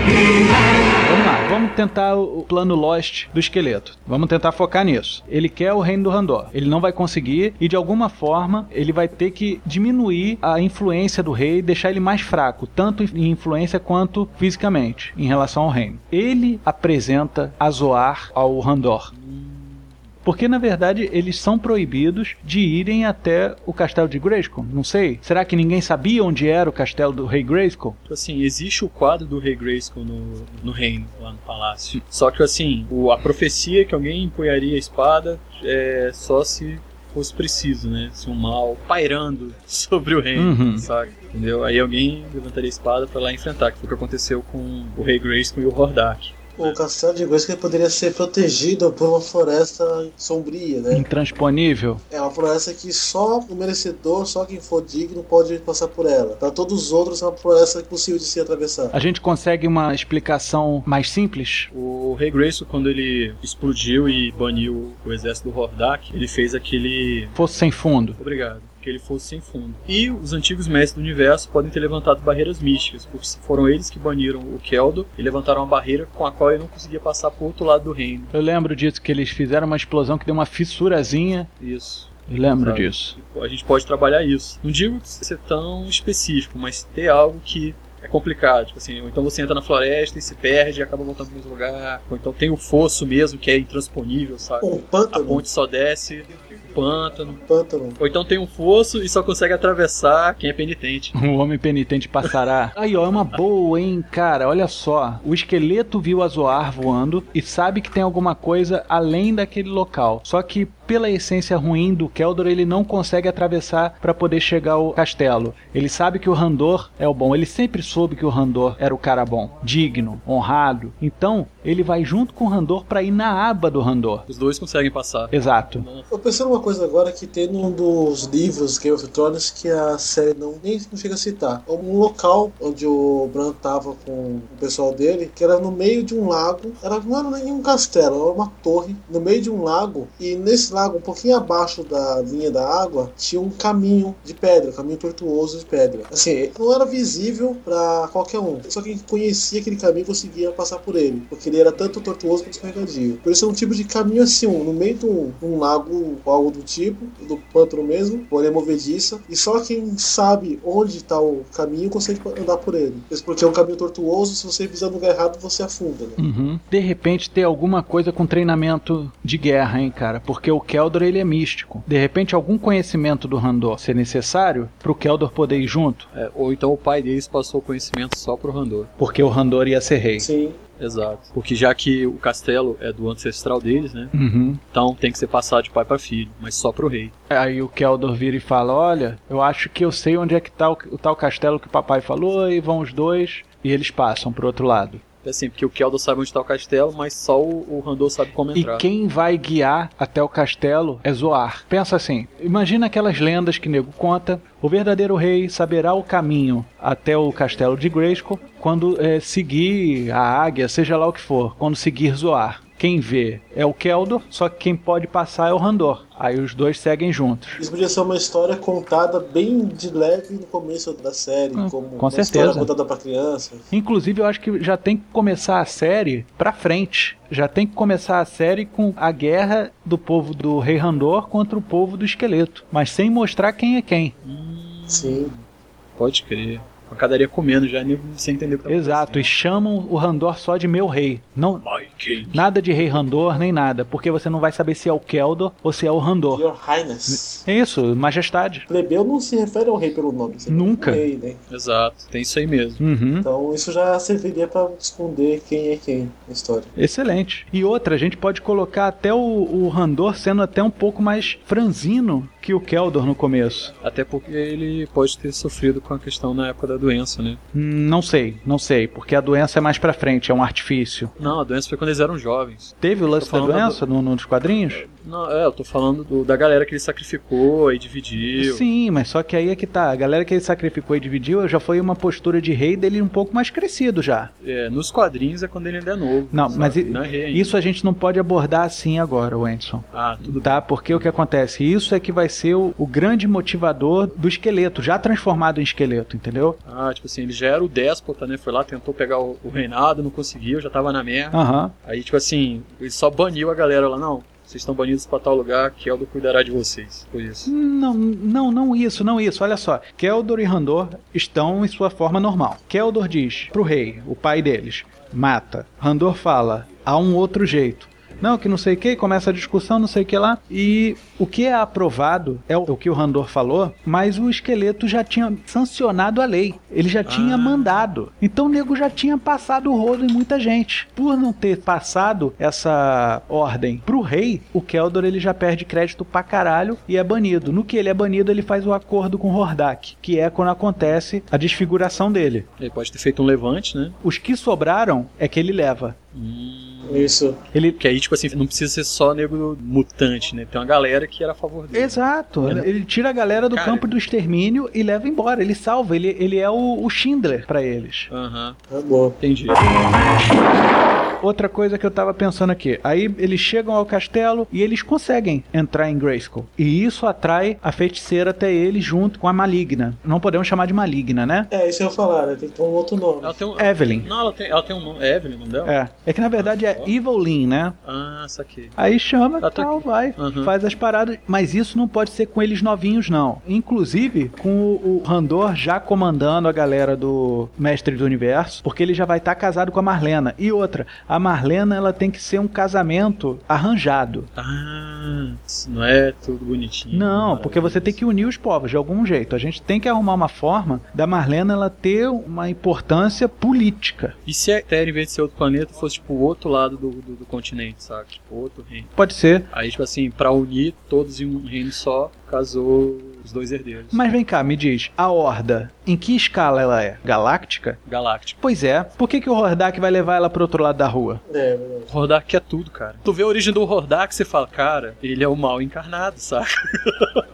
Speaker 1: Vamos lá, vamos tentar o plano Lost do esqueleto. Vamos tentar focar nisso. Ele quer o reino do Randor. Ele não vai conseguir e de alguma forma ele vai ter que diminuir a influência do rei deixar ele mais fraco, tanto em influência quanto fisicamente, em relação ao reino. Ele apresenta Azoar ao Randor. Porque na verdade eles são proibidos de irem até o castelo de Grayskull. Não sei. Será que ninguém sabia onde era o castelo do rei Grayskull?
Speaker 3: Tipo assim, existe o quadro do Rei Grayskull no, no reino, lá no palácio. Só que assim, o, a profecia que alguém empunharia a espada é só se fosse preciso, né? Se um mal pairando sobre o reino,
Speaker 1: Uhum.
Speaker 3: sabe? Entendeu? Aí alguém levantaria a espada pra lá enfrentar, que foi o que aconteceu com o Rei Grayskull e o Hordak.
Speaker 2: O castelo de Grayskull poderia ser protegido por uma floresta sombria, né?
Speaker 1: Intransponível.
Speaker 2: É uma floresta que só o merecedor, só quem for digno pode passar por ela. Para todos os outros é uma floresta impossível de se atravessar.
Speaker 1: A gente consegue uma explicação mais simples?
Speaker 3: O Rei Grayson, quando ele explodiu e baniu o exército do Hordak, ele fez aquele...
Speaker 1: Fosse sem fundo.
Speaker 3: Obrigado que ele fosse sem fundo. E os antigos mestres do universo podem ter levantado barreiras místicas, porque foram eles que baniram o Keldor e levantaram uma barreira com a qual ele não conseguia passar para o outro lado do reino.
Speaker 1: Eu lembro disso, que eles fizeram uma explosão que deu uma fissurazinha.
Speaker 3: Isso.
Speaker 1: Eu lembro
Speaker 3: Sabe?
Speaker 1: disso.
Speaker 3: A gente pode trabalhar isso. Não digo ser tão específico, mas ter algo que é complicado. Tipo assim, ou então você entra na floresta e se perde e acaba voltando para o mesmo lugar. Ou então tem o fosso mesmo, que é intransponível, sabe?
Speaker 2: Um
Speaker 3: A
Speaker 2: pântano.
Speaker 3: ponte só desce, pântano.
Speaker 2: Pântano.
Speaker 3: Ou então tem um fosso e só consegue atravessar quem é penitente.
Speaker 1: O homem penitente passará. Aí, ó, é uma boa, hein, cara. Olha só. O esqueleto viu a Zoar voando e sabe que tem alguma coisa além daquele local. Só que pela essência ruim do Keldor, ele não consegue atravessar para poder chegar ao castelo. Ele sabe que o Randor é o bom. Ele sempre soube que o Randor era o cara bom, digno, honrado. Então, ele vai junto com o Randor para ir na aba do Randor.
Speaker 3: Os dois conseguem passar.
Speaker 1: Exato.
Speaker 2: Eu pensei numa coisa agora que tem num dos livros Game of Thrones que a série não nem não chega a citar. É um local onde o Bran tava com o pessoal dele, que era no meio de um lago. Era, não era nem um castelo, era uma torre no meio de um lago. E nesse lago, um pouquinho abaixo da linha da água, tinha um caminho de pedra, um caminho tortuoso de pedra. Assim, não era visível para qualquer um. Só quem conhecia aquele caminho conseguia passar por ele, porque ele era tanto tortuoso quanto escorregadio. Por isso é um tipo de caminho assim, um, no meio de um, um lago ou algo do tipo, do pântano mesmo, porém movediça. E só quem sabe onde está o caminho consegue andar por ele. Isso porque é um caminho tortuoso, se você pisar no lugar errado, você afunda. Né?
Speaker 1: Uhum. De repente ter alguma coisa com treinamento de guerra, hein, cara? Porque o Keldor ele é místico. De repente algum conhecimento do Randor ser necessário pro Keldor poder ir junto,
Speaker 3: É, ou então o pai deles passou o conhecimento só pro Randor.
Speaker 1: porque o Randor ia ser rei.
Speaker 2: Sim.
Speaker 3: Exato. Porque já que o castelo é do ancestral deles, né?
Speaker 1: Uhum.
Speaker 3: Então tem que ser passado de pai para filho, mas só pro rei.
Speaker 1: Aí o Keldor vira e fala: Olha, eu acho que eu sei onde é que tá o, o tal castelo que o papai falou, e vão os dois, e eles passam pro outro lado.
Speaker 3: É assim, porque o Keldor sabe onde está o castelo, mas só o, o Randor sabe como
Speaker 1: E
Speaker 3: entrar.
Speaker 1: quem vai guiar até o castelo é Zoar. Pensa assim: imagina aquelas lendas que nego conta. O verdadeiro rei saberá o caminho até o castelo de Grayskull quando eh, seguir a águia, seja lá o que for, quando seguir Zoar. Quem vê é o Keldor, só que quem pode passar é o Randor. Aí os dois seguem juntos.
Speaker 2: Isso podia ser uma história contada bem de leve no começo da série,
Speaker 1: Hum,
Speaker 2: como
Speaker 1: com
Speaker 2: uma
Speaker 1: certeza.
Speaker 2: história contada para crianças.
Speaker 1: Inclusive, eu acho que já tem que começar a série pra frente. Já tem que começar a série com a guerra do povo do Rei Randor contra o povo do esqueleto, mas sem mostrar quem é quem.
Speaker 2: Sim.
Speaker 3: Pode crer. Pancadaria comendo já, nem sem entender o que tá
Speaker 1: Exato, e chamam o Randor só de meu rei. Não,
Speaker 3: acontecendo. My king.
Speaker 1: nada de rei Randor nem nada, porque você não vai saber se é o Keldor ou se é o Randor.
Speaker 2: Your Highness.
Speaker 1: É isso, majestade.
Speaker 2: Plebeu não se refere ao rei pelo nome.
Speaker 1: Nunca.
Speaker 2: Rei, né?
Speaker 3: Exato, tem isso aí mesmo.
Speaker 1: Uhum.
Speaker 2: Então isso já serviria para esconder quem é quem na história.
Speaker 1: Excelente. E outra, a gente pode colocar até o, o Randor sendo até um pouco mais franzino que o Keldor no começo.
Speaker 3: Até porque ele pode ter sofrido com a questão na época da doença, né?
Speaker 1: Hum, Não sei, não sei, porque a doença é mais pra frente, é um artifício.
Speaker 3: Não, a doença foi quando eles eram jovens.
Speaker 1: Teve o lance da doença no, nos quadrinhos?
Speaker 3: Não, é, eu tô falando do- da galera que ele sacrificou e dividiu.
Speaker 1: Sim, mas só que aí é que tá. A galera que ele sacrificou e dividiu já foi uma postura de rei dele um pouco mais crescido já.
Speaker 3: É, nos quadrinhos é quando ele ainda é novo.
Speaker 1: Não,
Speaker 3: sabe?
Speaker 1: mas
Speaker 3: Não é
Speaker 1: isso a gente não pode abordar assim agora, Wenson.
Speaker 3: Ah, tudo
Speaker 1: Tá? Porque o que acontece? Isso é que vai ser o, o grande motivador do esqueleto, já transformado em esqueleto, entendeu?
Speaker 3: Ah, tipo assim, ele já era o déspota, né? Foi lá, tentou pegar o, o reinado, não conseguiu, já tava na merda.
Speaker 1: Aham.
Speaker 3: Aí, tipo assim, ele só baniu a galera lá, não. Vocês estão banidos pra tal lugar, Eldo cuidará de vocês. Isso.
Speaker 1: Não, não, não isso, não isso. Olha só. Keldor e Randor estão em sua forma normal. Keldor diz pro rei, o pai deles, mata. Randor fala, há um outro jeito. Não, que não sei o que, começa a discussão, não sei o que lá. E o que é aprovado é o que o Randor falou, mas o esqueleto já tinha sancionado a lei. Ele já tinha
Speaker 3: Ah.
Speaker 1: mandado. Então o nego já tinha passado o rodo em muita gente. Por não ter passado essa ordem pro rei, o Keldor ele já perde crédito pra caralho e é banido. No que ele é banido, ele faz o acordo com Hordak, que é quando acontece a desfiguração dele.
Speaker 3: Ele pode ter feito um levante, né?
Speaker 1: Os que sobraram é que ele leva.
Speaker 2: Isso.
Speaker 1: Ele
Speaker 3: Que aí, tipo assim, não precisa ser só nego mutante, né? Tem uma galera que era a favor dele.
Speaker 1: Exato. Ele tira a galera do
Speaker 3: Cara.
Speaker 1: campo do extermínio e leva embora. Ele salva. Ele, ele é o, o Schindler pra eles.
Speaker 3: Aham,
Speaker 2: É boa.
Speaker 3: entendi.
Speaker 1: Outra coisa que eu tava pensando aqui. Aí eles chegam ao castelo e eles conseguem entrar em Grayskull. E isso atrai a feiticeira até eles junto com a maligna. Não podemos chamar de maligna, né?
Speaker 2: É, isso eu ia falar, né? Tem que ter um outro nome.
Speaker 3: Ela tem um...
Speaker 1: Evelyn.
Speaker 3: Não, ela tem, ela tem um nome. É Evelyn o nome dela?
Speaker 1: É. É que na verdade é Evelyn, né?
Speaker 3: Ah, saquei.
Speaker 1: Aí chama,
Speaker 3: Ela tá
Speaker 1: tal,
Speaker 3: aqui.
Speaker 1: vai,
Speaker 3: Uhum.
Speaker 1: faz as paradas. Mas isso não pode ser com eles novinhos, não. Inclusive com o, Randor já comandando a galera do Mestre do Universo, porque ele já vai estar casado com a Marlena. E outra, a Marlena ela tem que ser um casamento arranjado.
Speaker 3: Ah, isso não é tudo bonitinho.
Speaker 1: Não, porque você tem que unir os povos de algum jeito. A gente tem que arrumar uma forma da Marlena ela ter uma importância política.
Speaker 3: E se a Terra, em vez de ser outro planeta, fosse tipo o outro lado do, do, do continente, sabe? Tipo, outro reino.
Speaker 1: Pode ser.
Speaker 3: Aí, tipo assim, pra unir todos em um reino só, casou os dois herdeiros.
Speaker 1: Mas vem cá, me diz, a Horda, em que escala ela é? Galáctica?
Speaker 3: Galáctico.
Speaker 1: Pois é. Por que, que o Hordak vai levar ela pro outro lado da rua?
Speaker 2: É, verdade.
Speaker 3: O Hordak é tudo, cara. Tu vê a origem do Hordak, você fala, cara, ele é o mal encarnado, saca?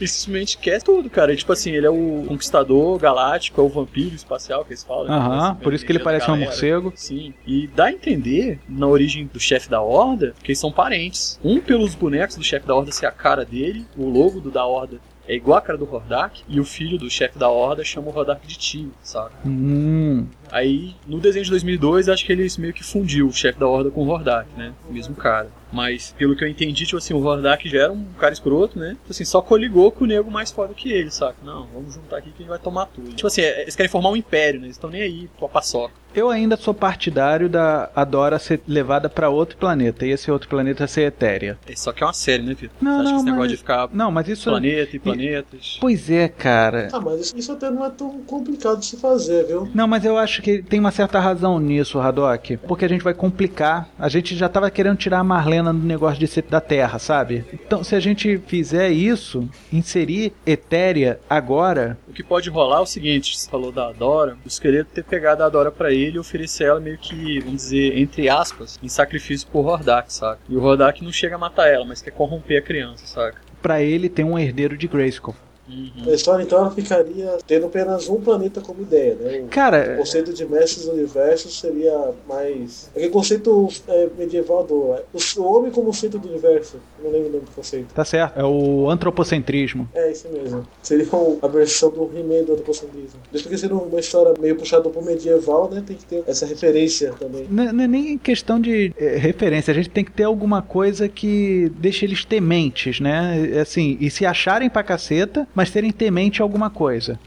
Speaker 3: Ele simplesmente quer tudo, cara. E, tipo assim, ele é o conquistador galáctico, é o vampiro espacial que eles falam. né?
Speaker 1: Aham, por isso que ele parece um
Speaker 3: galera.
Speaker 1: morcego.
Speaker 3: Sim. E dá a entender, na origem do chefe da Horda, que eles são parentes. Um pelos bonecos do chefe da Horda ser a cara dele, o logo do da Horda é igual a cara do Hordak, e o filho do chefe da Horda chama o Hordak de tio, saca?
Speaker 1: Hum.
Speaker 3: Aí, no desenho de 2002, acho que eles meio que fundiu o chefe da Horda com o Hordak, né? O mesmo cara. Mas, pelo que eu entendi, tipo assim, o Hordak já era um cara escroto, né? Tipo assim, só coligou com o nego mais foda que ele, saca? Não, vamos juntar aqui que a gente vai tomar tudo. Tipo assim, é- eles querem formar um império, né? Eles estão nem aí com a paçoca.
Speaker 1: Eu ainda sou partidário da Adora ser levada pra outro planeta e esse outro planeta ser Etérea.
Speaker 3: É, Só que é uma série, né, Vitor?
Speaker 1: Não,
Speaker 3: Você acha
Speaker 1: não,
Speaker 3: que esse negócio
Speaker 1: mas-
Speaker 3: de ficar
Speaker 1: Não, mas isso.
Speaker 3: planeta e planetas...
Speaker 1: Pois é, cara.
Speaker 2: Ah, mas isso até não é tão complicado de se fazer, viu?
Speaker 1: Não, mas eu acho que tem uma certa razão nisso, Haddock. Porque a gente vai complicar. A gente já tava querendo tirar a Marlena do negócio de ser da Terra, sabe? Então, se a gente fizer isso, inserir Etérea agora.
Speaker 3: O que pode rolar é o seguinte, você falou da Adora, o esqueleto ter pegado a Adora pra ele e oferecer ela meio que, vamos dizer, entre aspas, em sacrifício pro Hordak, saca? E o Hordak não chega a matar ela, mas quer corromper a criança, saca?
Speaker 1: Pra ele ter um herdeiro de Grayskull.
Speaker 3: Uhum.
Speaker 2: A história então ela ficaria tendo apenas um planeta como ideia, né? O
Speaker 1: Cara,
Speaker 2: conceito de mestres do universo seria mais. Aquele conceito é, medieval do. O homem como centro do universo. Não lembro o nome do conceito.
Speaker 1: tá certo. É o antropocentrismo.
Speaker 2: É isso mesmo. Seria a versão do He-Man do antropocentrismo. Desde porque sendo uma história meio puxada pro medieval, né? Tem que ter essa referência também.
Speaker 1: N- Não é nem questão de é, referência, a gente tem que ter alguma coisa que deixe eles tementes, né? Assim, e se acharem pra caceta, mas serem temente a alguma coisa.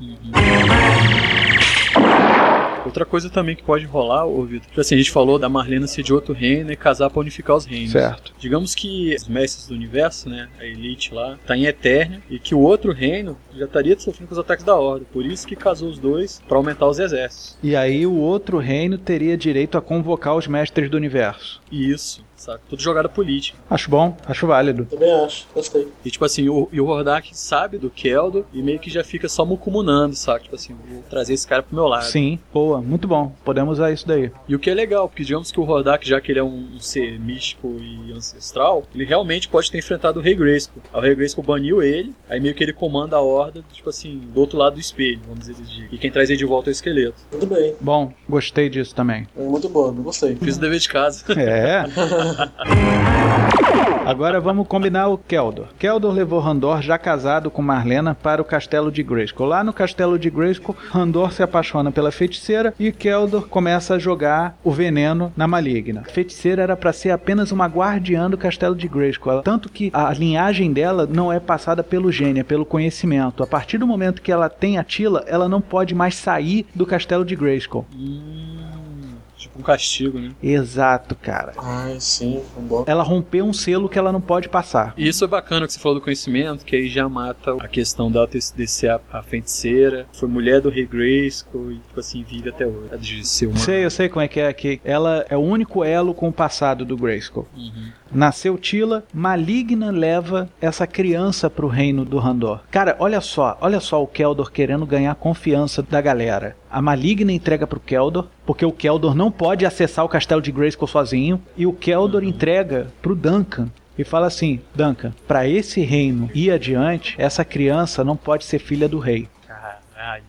Speaker 3: Outra coisa também que pode rolar, Vitor, tipo assim, a gente falou da Marlena ser de outro reino e casar pra unificar os reinos.
Speaker 1: Certo.
Speaker 3: Digamos que os mestres do universo, né, a elite lá, tá em Eternia e que o outro reino já estaria sofrendo com os ataques da Horda. Por isso que casou os dois pra aumentar os exércitos.
Speaker 1: E aí o outro reino teria direito a convocar os mestres do universo.
Speaker 3: Isso, sabe? Tudo jogada política.
Speaker 1: Acho bom, acho válido.
Speaker 2: Também acho. Gostei.
Speaker 3: E tipo assim, o, e o Hordak sabe do Keldor e meio que já fica só mucumunando, sabe? Tipo assim, vou trazer esse cara pro meu lado.
Speaker 1: Sim, boa, muito bom. Podemos usar isso daí.
Speaker 3: E o que é legal, porque digamos que o Hordak, já que ele é um, um ser místico e ancestral, ele realmente pode ter enfrentado o Rei Grayskull. Aí O Rei Grayskull baniu ele, aí meio que ele comanda a horda, tipo assim, do outro lado do espelho, vamos dizer assim. E quem traz ele de volta é o esqueleto.
Speaker 2: Muito bem.
Speaker 1: Bom, gostei disso também.
Speaker 2: É muito bom, gostei.
Speaker 3: Fiz o dever de casa.
Speaker 1: É. Agora vamos combinar o Keldor. Keldor levou Randor, já casado com Marlena, para o castelo de Grayskull. Lá no castelo de Grayskull, Randor se apaixona pela feiticeira e Keldor começa a jogar o veneno na maligna. A feiticeira era para ser apenas uma guardiã do castelo de Grayskull, tanto que a linhagem dela não é passada pelo gênio, é pelo conhecimento. A partir do momento que ela tem a Tila, ela não pode mais sair do castelo de Grayskull.
Speaker 3: Hum, um castigo, né?
Speaker 1: Exato, cara.
Speaker 2: Ai, sim, bom.
Speaker 1: Ela rompeu um selo que ela não pode passar.
Speaker 3: E isso é bacana que você falou do conhecimento, que aí já mata a questão dela ter, de ser a, a feiticeira, foi mulher do rei Grayskull e, tipo assim, vive até hoje. De ser uma...
Speaker 1: Sei, eu sei como é que é que ela é o único elo com o passado do Grayskull.
Speaker 3: Uhum.
Speaker 1: Nasceu Tila, Maligna leva essa criança pro reino do Randor. Cara, olha só, olha só o Keldor querendo ganhar confiança da galera. A Maligna entrega pro Keldor, porque o Keldor não pode acessar o castelo de Grayskull sozinho, e o Keldor entrega pro Duncan. E fala assim, Duncan, para esse reino ir adiante, essa criança não pode ser filha do rei.
Speaker 3: Caralho.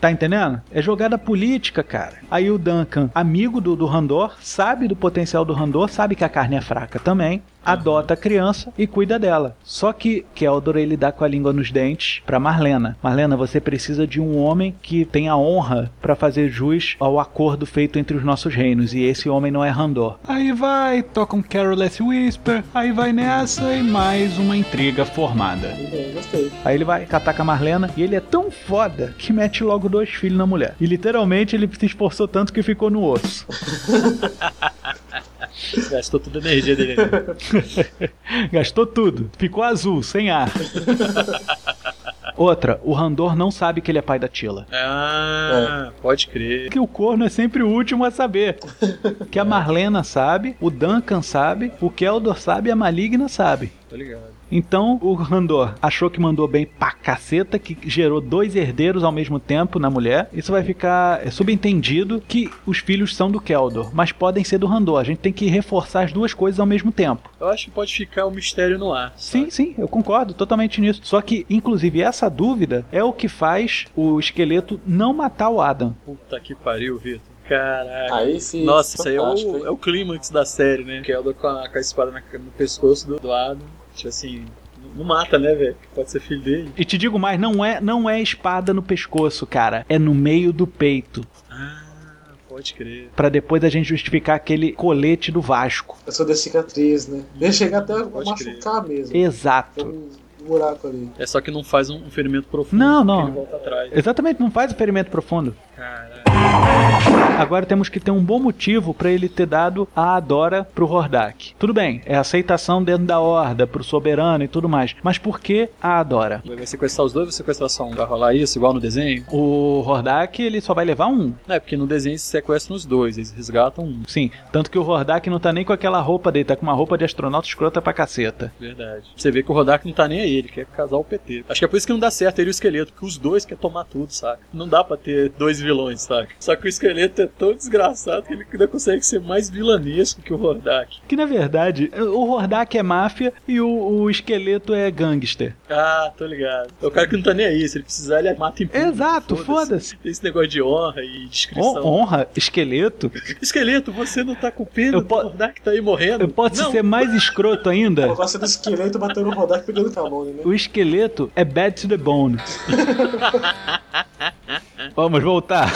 Speaker 1: Tá entendendo? É jogada política, cara. Aí o Duncan, amigo do, do Randor, sabe do potencial do Randor, sabe que a carne é fraca também, adota a criança e cuida dela. Só que Keldor ele dá com a língua nos dentes pra Marlena. Marlena, você precisa de um homem que tenha honra pra fazer jus ao acordo feito entre os nossos reinos, e esse homem não é Randor. Aí vai, toca um Caroless Whisper, aí vai nessa e mais uma intriga formada.
Speaker 2: Gostei.
Speaker 1: Aí ele vai catar com a Marlena e ele é tão foda que mete logo dois filhos na mulher. E literalmente ele se esforçou tanto que ficou no osso.
Speaker 3: Gastou toda a energia dele.
Speaker 1: Gastou tudo. Ficou azul, sem ar. Outra, o Randor não sabe que ele é pai da Tila.
Speaker 3: Ah, pode crer.
Speaker 1: Que o corno é sempre o último a saber. Que a Marlena sabe, o Duncan sabe, o Keldor sabe e a Maligna sabe.
Speaker 3: Tô ligado.
Speaker 1: Então o Randor achou que mandou bem pra caceta, que gerou dois herdeiros ao mesmo tempo na mulher. Isso vai ficar é, subentendido que os filhos são do Keldor, mas podem ser do Randor. A gente tem que reforçar as duas coisas ao mesmo tempo.
Speaker 3: Eu acho que pode ficar um mistério no ar.
Speaker 1: Sim, sim, eu concordo totalmente nisso. Só que, inclusive, essa dúvida é o que faz o esqueleto não matar o Adam.
Speaker 3: Puta que pariu, Vitor. Caraca.
Speaker 2: Aí sim.
Speaker 3: Nossa, isso aí é o, é o clímax da série, né? Keldor com a, com a espada na- no pescoço do, do Adam. Tipo assim, não mata, né, velho? Pode ser filho dele.
Speaker 1: E te digo mais, não é, não é espada no pescoço, cara. É no meio do peito.
Speaker 3: Ah, pode crer.
Speaker 1: Pra depois a gente justificar aquele colete do Vasco.
Speaker 2: Eu sou da cicatriz, né? Deixa chegar até
Speaker 3: Pode
Speaker 2: machucar mesmo.
Speaker 1: Exato.
Speaker 2: Um buraco ali.
Speaker 3: É só que não faz um, um ferimento profundo.
Speaker 1: Não, não.
Speaker 3: Ele volta atrás.
Speaker 1: Exatamente, não faz o ferimento profundo.
Speaker 3: Caralho.
Speaker 1: Agora temos que ter um bom motivo pra ele ter dado a Adora pro Hordak. Tudo bem, é aceitação dentro da horda, pro soberano e tudo mais. Mas por que a Adora?
Speaker 3: Vai sequestrar os dois ou sequestrar só um? Vai rolar isso, igual no desenho?
Speaker 1: O Hordak, ele só vai levar um.
Speaker 3: É porque no desenho se sequestram os dois, eles resgatam um.
Speaker 1: Sim, tanto que o Hordak não tá nem com aquela roupa dele, tá com uma roupa de astronauta escrota pra caceta.
Speaker 3: Verdade. Você vê que o Rodak não tá nem aí, ele quer casar o PT. Acho que é por isso que não dá certo ele e o esqueleto, porque os dois querem tomar tudo, saca? Não dá pra ter dois vilões, saca? Só que o esqueleto é tão desgraçado que ele ainda consegue ser mais vilanesco que o Rodak.
Speaker 1: Que na verdade, o Hordak é máfia e o, o esqueleto é gangster.
Speaker 3: Ah, tô ligado. É o cara que não tá nem aí, se ele precisar, ele mata em público.
Speaker 1: Exato, foda-se.
Speaker 3: Tem esse negócio de honra e descrição.
Speaker 1: Hon- Honra, esqueleto.
Speaker 3: Esqueleto, você não tá com pena
Speaker 1: Eu
Speaker 3: do
Speaker 1: po-
Speaker 3: Rodak tá aí morrendo?
Speaker 1: Eu posso
Speaker 3: não.
Speaker 1: ser mais escroto ainda.
Speaker 2: Eu gosto do esqueleto batendo no Rodak pegando Camone, né?
Speaker 1: O esqueleto é bad to the bone. Vamos voltar.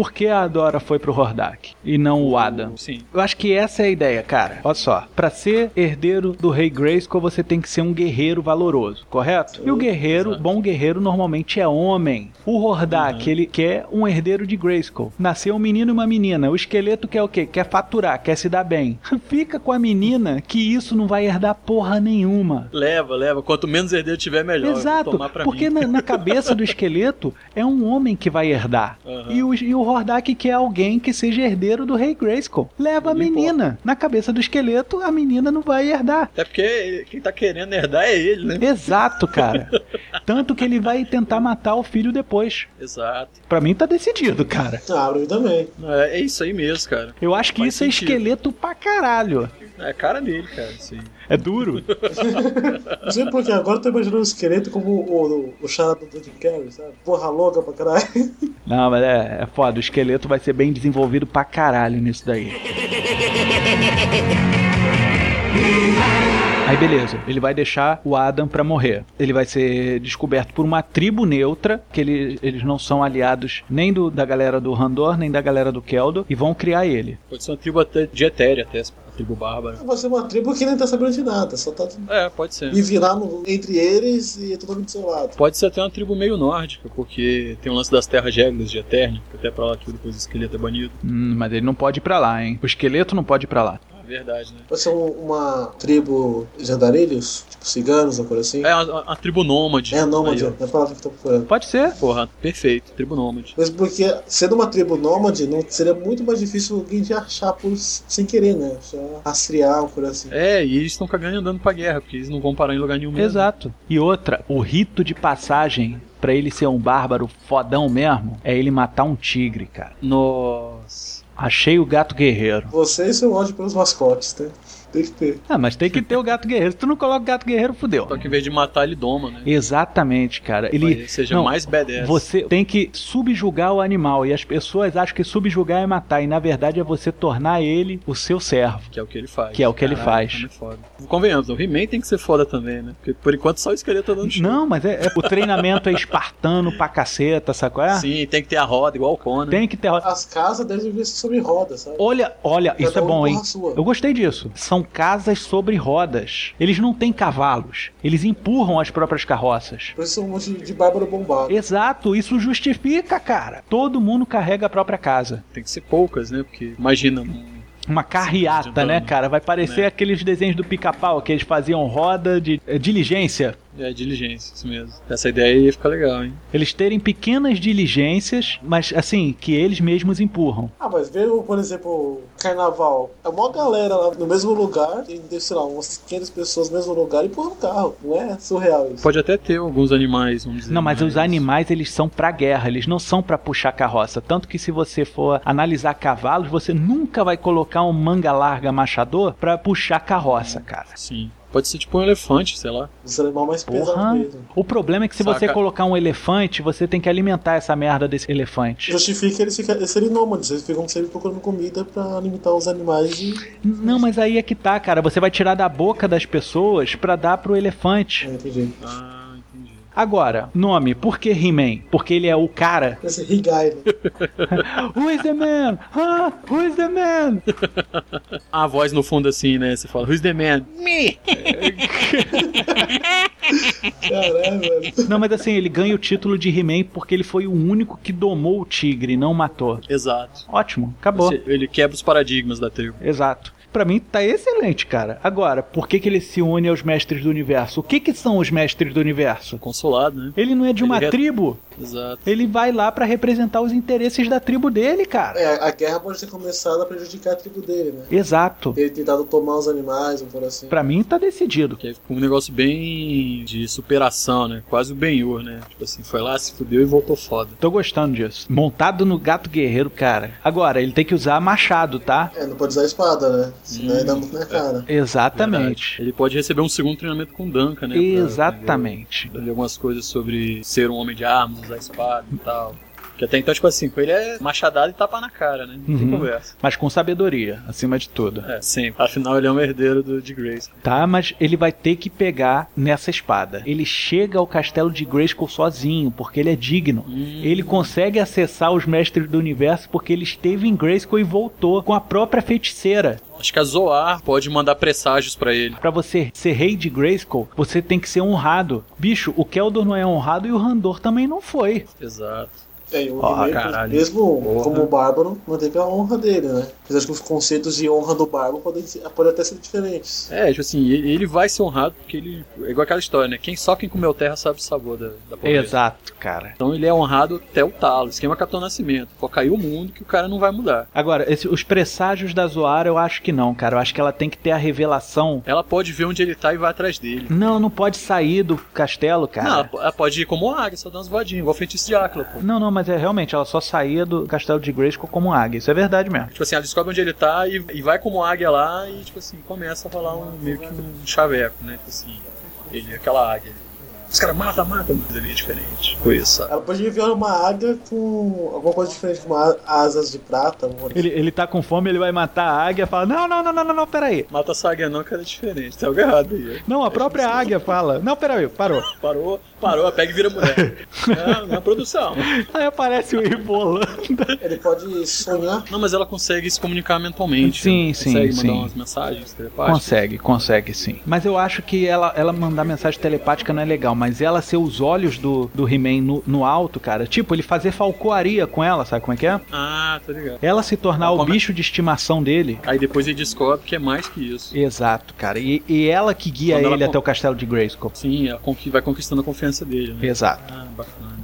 Speaker 1: Por que a Adora foi pro Hordak e não o Adam?
Speaker 3: Sim.
Speaker 1: Eu acho que essa é a ideia, cara. Olha só, Pra ser herdeiro do rei Grayskull, você tem que ser um guerreiro valoroso, correto? E o guerreiro,
Speaker 3: Exato.
Speaker 1: bom guerreiro normalmente é homem. O Hordak, ele quer um herdeiro de Grayskull. Nasceu um menino e uma menina. O esqueleto quer o quê? Quer faturar, quer se dar bem. Fica com a menina que isso não vai herdar porra nenhuma.
Speaker 3: Leva, leva. Quanto menos herdeiro tiver, melhor.
Speaker 1: Exato, porque na, na cabeça do esqueleto é um homem que vai herdar.
Speaker 3: Aham.
Speaker 1: E, o, e o Hordak quer alguém que seja herdeiro do rei Grayskull. Leva a menina. Na cabeça do esqueleto, a menina não vai herdar.
Speaker 3: Até porque quem tá querendo herdar é ele, né?
Speaker 1: Exato, cara. Tanto que ele vai tentar matar o filho depois.
Speaker 3: Exato.
Speaker 1: Pra mim tá decidido, cara.
Speaker 2: Ah, pra mim também.
Speaker 3: É, é isso aí mesmo, cara.
Speaker 1: Eu acho que
Speaker 3: Faz
Speaker 1: isso
Speaker 3: sentido.
Speaker 1: é esqueleto pra caralho.
Speaker 3: É a cara dele, cara. Sim.
Speaker 1: É duro.
Speaker 2: Não sei porque agora eu tô imaginando o esqueleto como o, o, o charada do Jim Carrey, sabe? Porra louca pra caralho.
Speaker 1: Não, mas é, é foda. O esqueleto vai ser bem desenvolvido pra caralho nisso daí. Aí beleza, ele vai deixar o Adam pra morrer. Ele vai ser descoberto por uma tribo neutra, que ele- eles não são aliados nem do- da galera do Randor, nem da galera do Keldor, e vão criar ele.
Speaker 3: Pode ser uma tribo até de Etéria, até. A tribo bárbara.
Speaker 2: Pode ser uma tribo que nem tá sabendo de nada, só tá
Speaker 3: É, pode ser.
Speaker 2: me virar no- entre eles e todo mundo do seu lado.
Speaker 3: Pode ser até uma tribo meio nórdica, porque tem o lance das terras gélidas de Eternia, que até pra lá que depois o esqueleto é banido.
Speaker 1: Hum, mas ele não pode ir pra lá, hein? O esqueleto não pode ir pra lá.
Speaker 3: É verdade, né?
Speaker 2: Pode ser um- uma tribo de andarilhos, tipo ciganos, uma coisa assim.
Speaker 3: É uma, uma tribo nômade.
Speaker 2: É, nômade,
Speaker 3: Aí,
Speaker 2: é a palavra que eu tô procurando.
Speaker 1: Pode ser.
Speaker 3: Porra, perfeito, tribo nômade.
Speaker 2: Mas porque, sendo uma tribo nômade, não, seria muito mais difícil alguém de achar por, sem querer, né? Só rastrear, uma coisa assim.
Speaker 3: É, e eles estão cagando e andando pra guerra, porque eles não vão parar em lugar nenhum mesmo.
Speaker 1: Exato. E outra, o rito de passagem pra ele ser um bárbaro fodão mesmo é ele matar um tigre, cara.
Speaker 3: Nossa.
Speaker 1: Achei o gato guerreiro.
Speaker 2: Você e seu ódio pelos mascotes, né? Tem que ter.
Speaker 1: Ah, mas tem que ter o gato guerreiro. Se tu não coloca o gato guerreiro, fudeu.
Speaker 3: Só que em vez de matar, ele doma, né?
Speaker 1: Exatamente, cara. Ele
Speaker 3: Ele seja
Speaker 1: não,
Speaker 3: mais badass.
Speaker 1: Você tem que subjugar o animal e as pessoas acham que subjugar é matar e na verdade é você tornar ele o seu servo.
Speaker 3: Que é o que ele faz.
Speaker 1: Que é o que ele faz.
Speaker 3: muito foda. Convenhamos, o He-Man tem que ser foda também, né? Porque por enquanto só o esqueleto tá dando show.
Speaker 1: Não, mas é, é- o treinamento é espartano pra caceta, sacou? É?
Speaker 3: Sim, tem que ter a roda, igual o Conan.
Speaker 1: Tem que ter.
Speaker 2: As casas devem ser sobre rodas, sabe?
Speaker 1: Olha, olha, isso é
Speaker 2: Cada
Speaker 1: bom, hein?
Speaker 2: a.
Speaker 1: Eu gostei disso. São casas sobre rodas. Eles não têm cavalos. Eles empurram as próprias carroças.
Speaker 2: Isso são um monte de bárbaro bombado.
Speaker 1: Exato, isso justifica, cara. Todo mundo carrega a própria casa.
Speaker 3: Tem que ser poucas, né? Porque imagina. um-
Speaker 1: Uma carreata, né, cara? Vai parecer
Speaker 3: né?
Speaker 1: aqueles desenhos do pica-pau que eles faziam roda de eh, diligência.
Speaker 3: É diligência, isso mesmo. Essa ideia ia ficar legal, hein?
Speaker 1: Eles terem pequenas diligências, mas assim, que eles mesmos empurram.
Speaker 2: Ah, mas vê, por exemplo, carnaval. É uma galera lá no mesmo lugar, tem, sei lá, umas 500 pessoas no mesmo lugar e empurra um carro. Não é surreal isso.
Speaker 3: Pode até ter alguns animais, vamos dizer.
Speaker 1: Não, mas os animais eles são pra guerra, eles não são pra puxar carroça. Tanto que se você for analisar cavalos, você nunca vai colocar um manga larga machador pra puxar carroça, cara.
Speaker 3: Sim. Pode ser tipo um elefante, sei lá.
Speaker 2: Os animais mais pesados
Speaker 1: Porra.
Speaker 2: mesmo.
Speaker 1: O problema é que se
Speaker 3: Saca.
Speaker 1: você colocar um elefante, você tem que alimentar essa merda desse elefante.
Speaker 2: Justifica eles, fica, eles serem nômades, eles ficam sempre procurando comida pra alimentar os animais e.
Speaker 1: Não, mas aí é que tá, cara. Você vai tirar da boca das pessoas pra dar pro elefante.
Speaker 2: É, entendi.
Speaker 3: Ah, entendi.
Speaker 1: Agora, nome, por que He-Man? Porque ele é o cara.
Speaker 2: Esse Higai, né?
Speaker 1: Who is the man? Ah, who is the man?
Speaker 3: A voz no fundo assim, né? Você fala, who's the man? Me!
Speaker 2: Caralho, velho.
Speaker 1: Não, mas assim, ele ganha o título de He-Man porque ele foi o único que domou o tigre e não matou.
Speaker 3: Exato.
Speaker 1: Ótimo, acabou.
Speaker 3: Ele quebra os paradigmas da tribo.
Speaker 1: Exato. Pra mim tá excelente, cara. Agora, por que, que ele se une aos mestres do universo? O que que são os mestres do universo?
Speaker 3: Consolado, né?
Speaker 1: Ele não é de uma
Speaker 3: Ele
Speaker 1: tribo.
Speaker 3: Exato.
Speaker 1: Ele vai lá pra representar os interesses da tribo dele, cara.
Speaker 2: É, a guerra pode ter começado a prejudicar a tribo dele, né?
Speaker 1: Exato.
Speaker 2: Ter tentado tomar os animais, por assim.
Speaker 1: Pra mim tá decidido.
Speaker 3: Que é um negócio bem de superação, né? Quase o Ben-Hur, né? Tipo assim, foi lá, se fudeu e voltou foda.
Speaker 1: Tô gostando disso. Montado no gato guerreiro, cara. Agora, ele tem que usar machado, tá?
Speaker 2: É, não pode usar espada, né? Senão
Speaker 3: Hum,
Speaker 2: ia dar muito na cara.
Speaker 1: Exatamente.
Speaker 3: Ele pode receber um segundo treinamento com Duncan, né? Pra
Speaker 1: Exatamente.
Speaker 3: aprender algumas coisas sobre ser um homem de armas, usar espada e tal. Que até então, tipo assim, com ele é machadada e tapa na cara, né? Não tem
Speaker 1: Uhum.
Speaker 3: conversa.
Speaker 1: Mas com sabedoria, acima de tudo.
Speaker 3: É, sempre. Afinal, ele é um herdeiro do, de Grace.
Speaker 1: Tá, mas ele vai ter que pegar nessa espada. Ele chega ao castelo de Grayskull sozinho, porque ele é digno.
Speaker 3: Hum.
Speaker 1: Ele consegue acessar os mestres do universo porque ele esteve em Grayskull e voltou com a própria feiticeira.
Speaker 3: Acho que a Zoar pode mandar presságios pra ele.
Speaker 1: Pra você ser rei de Grayskull, você tem que ser honrado. Bicho, o Keldor não é honrado e o Randor também não foi.
Speaker 3: Exato.
Speaker 2: É, e o
Speaker 3: caralho.
Speaker 2: mesmo como bárbaro, manteve a honra dele, né? Apesar que os conceitos de honra do bárbaro podem, podem até ser diferentes.
Speaker 3: É, tipo assim, ele, ele vai ser honrado porque ele. É igual aquela história, né? Quem só quem comeu terra sabe o sabor da, da pobreza.
Speaker 1: Exato, cara.
Speaker 3: Então ele é honrado até o talo. Esquema Capitão Nascimento. Pode cair o mundo que o cara não vai mudar.
Speaker 1: Agora, esse- os presságios da Zoara eu acho que não, cara. Eu acho que ela tem que ter a revelação.
Speaker 3: Ela pode ver onde ele tá e vai atrás dele.
Speaker 1: Não, ela não pode sair do castelo, cara.
Speaker 3: Não, ela, po- ela pode ir como águia, só dar umas voadinhas, igual feitiço de Áquila, pô.
Speaker 1: Não, não, mas é realmente, ela só saía do castelo de Grayskull como águia. Isso é verdade mesmo.
Speaker 3: Tipo assim, ela descobre onde ele tá e, e vai como águia lá e, tipo assim, começa a rolar um, meio que um chaveco, né? Tipo assim, ele, aquela águia. Os caras mata, mata, mas ele é diferente. Com isso?
Speaker 2: Ela pode enviar uma águia com alguma coisa diferente, com asas de prata. um-
Speaker 1: Ele, ele tá com fome, ele vai matar a águia fala: Não, não, não, não, não, não, peraí.
Speaker 3: Mata essa águia não, que ela é diferente. Tem algo errado aí.
Speaker 1: Não, a própria águia fala: Não, peraí, parou.
Speaker 3: Parou, parou, pega e vira mulher. É produção.
Speaker 1: Aí aparece o Ivolanda.
Speaker 2: Ele pode sonhar.
Speaker 3: Não, mas ela consegue se comunicar mentalmente.
Speaker 1: Sim, sim,
Speaker 3: Consegue mandar
Speaker 1: sim.
Speaker 3: umas mensagens telepáticas.
Speaker 1: Consegue, consegue sim. Mas eu acho que ela, ela mandar mensagem telepática não é legal, mas ela ser os olhos do, do He-Man no, no alto, cara. Tipo, ele fazer falcoaria com ela, sabe como é que é?
Speaker 3: Ah, tá ligado.
Speaker 1: Ela se tornar o
Speaker 3: Como é-
Speaker 1: bicho de estimação dele.
Speaker 3: Aí depois ele descobre que é mais que isso.
Speaker 1: Exato, cara. E, e ela que guia
Speaker 3: Quando
Speaker 1: ele
Speaker 3: con-
Speaker 1: até o castelo de Grayskull.
Speaker 3: Sim, ela vai conquistando a confiança dele, né?
Speaker 1: Exato.
Speaker 3: Ah, bacana.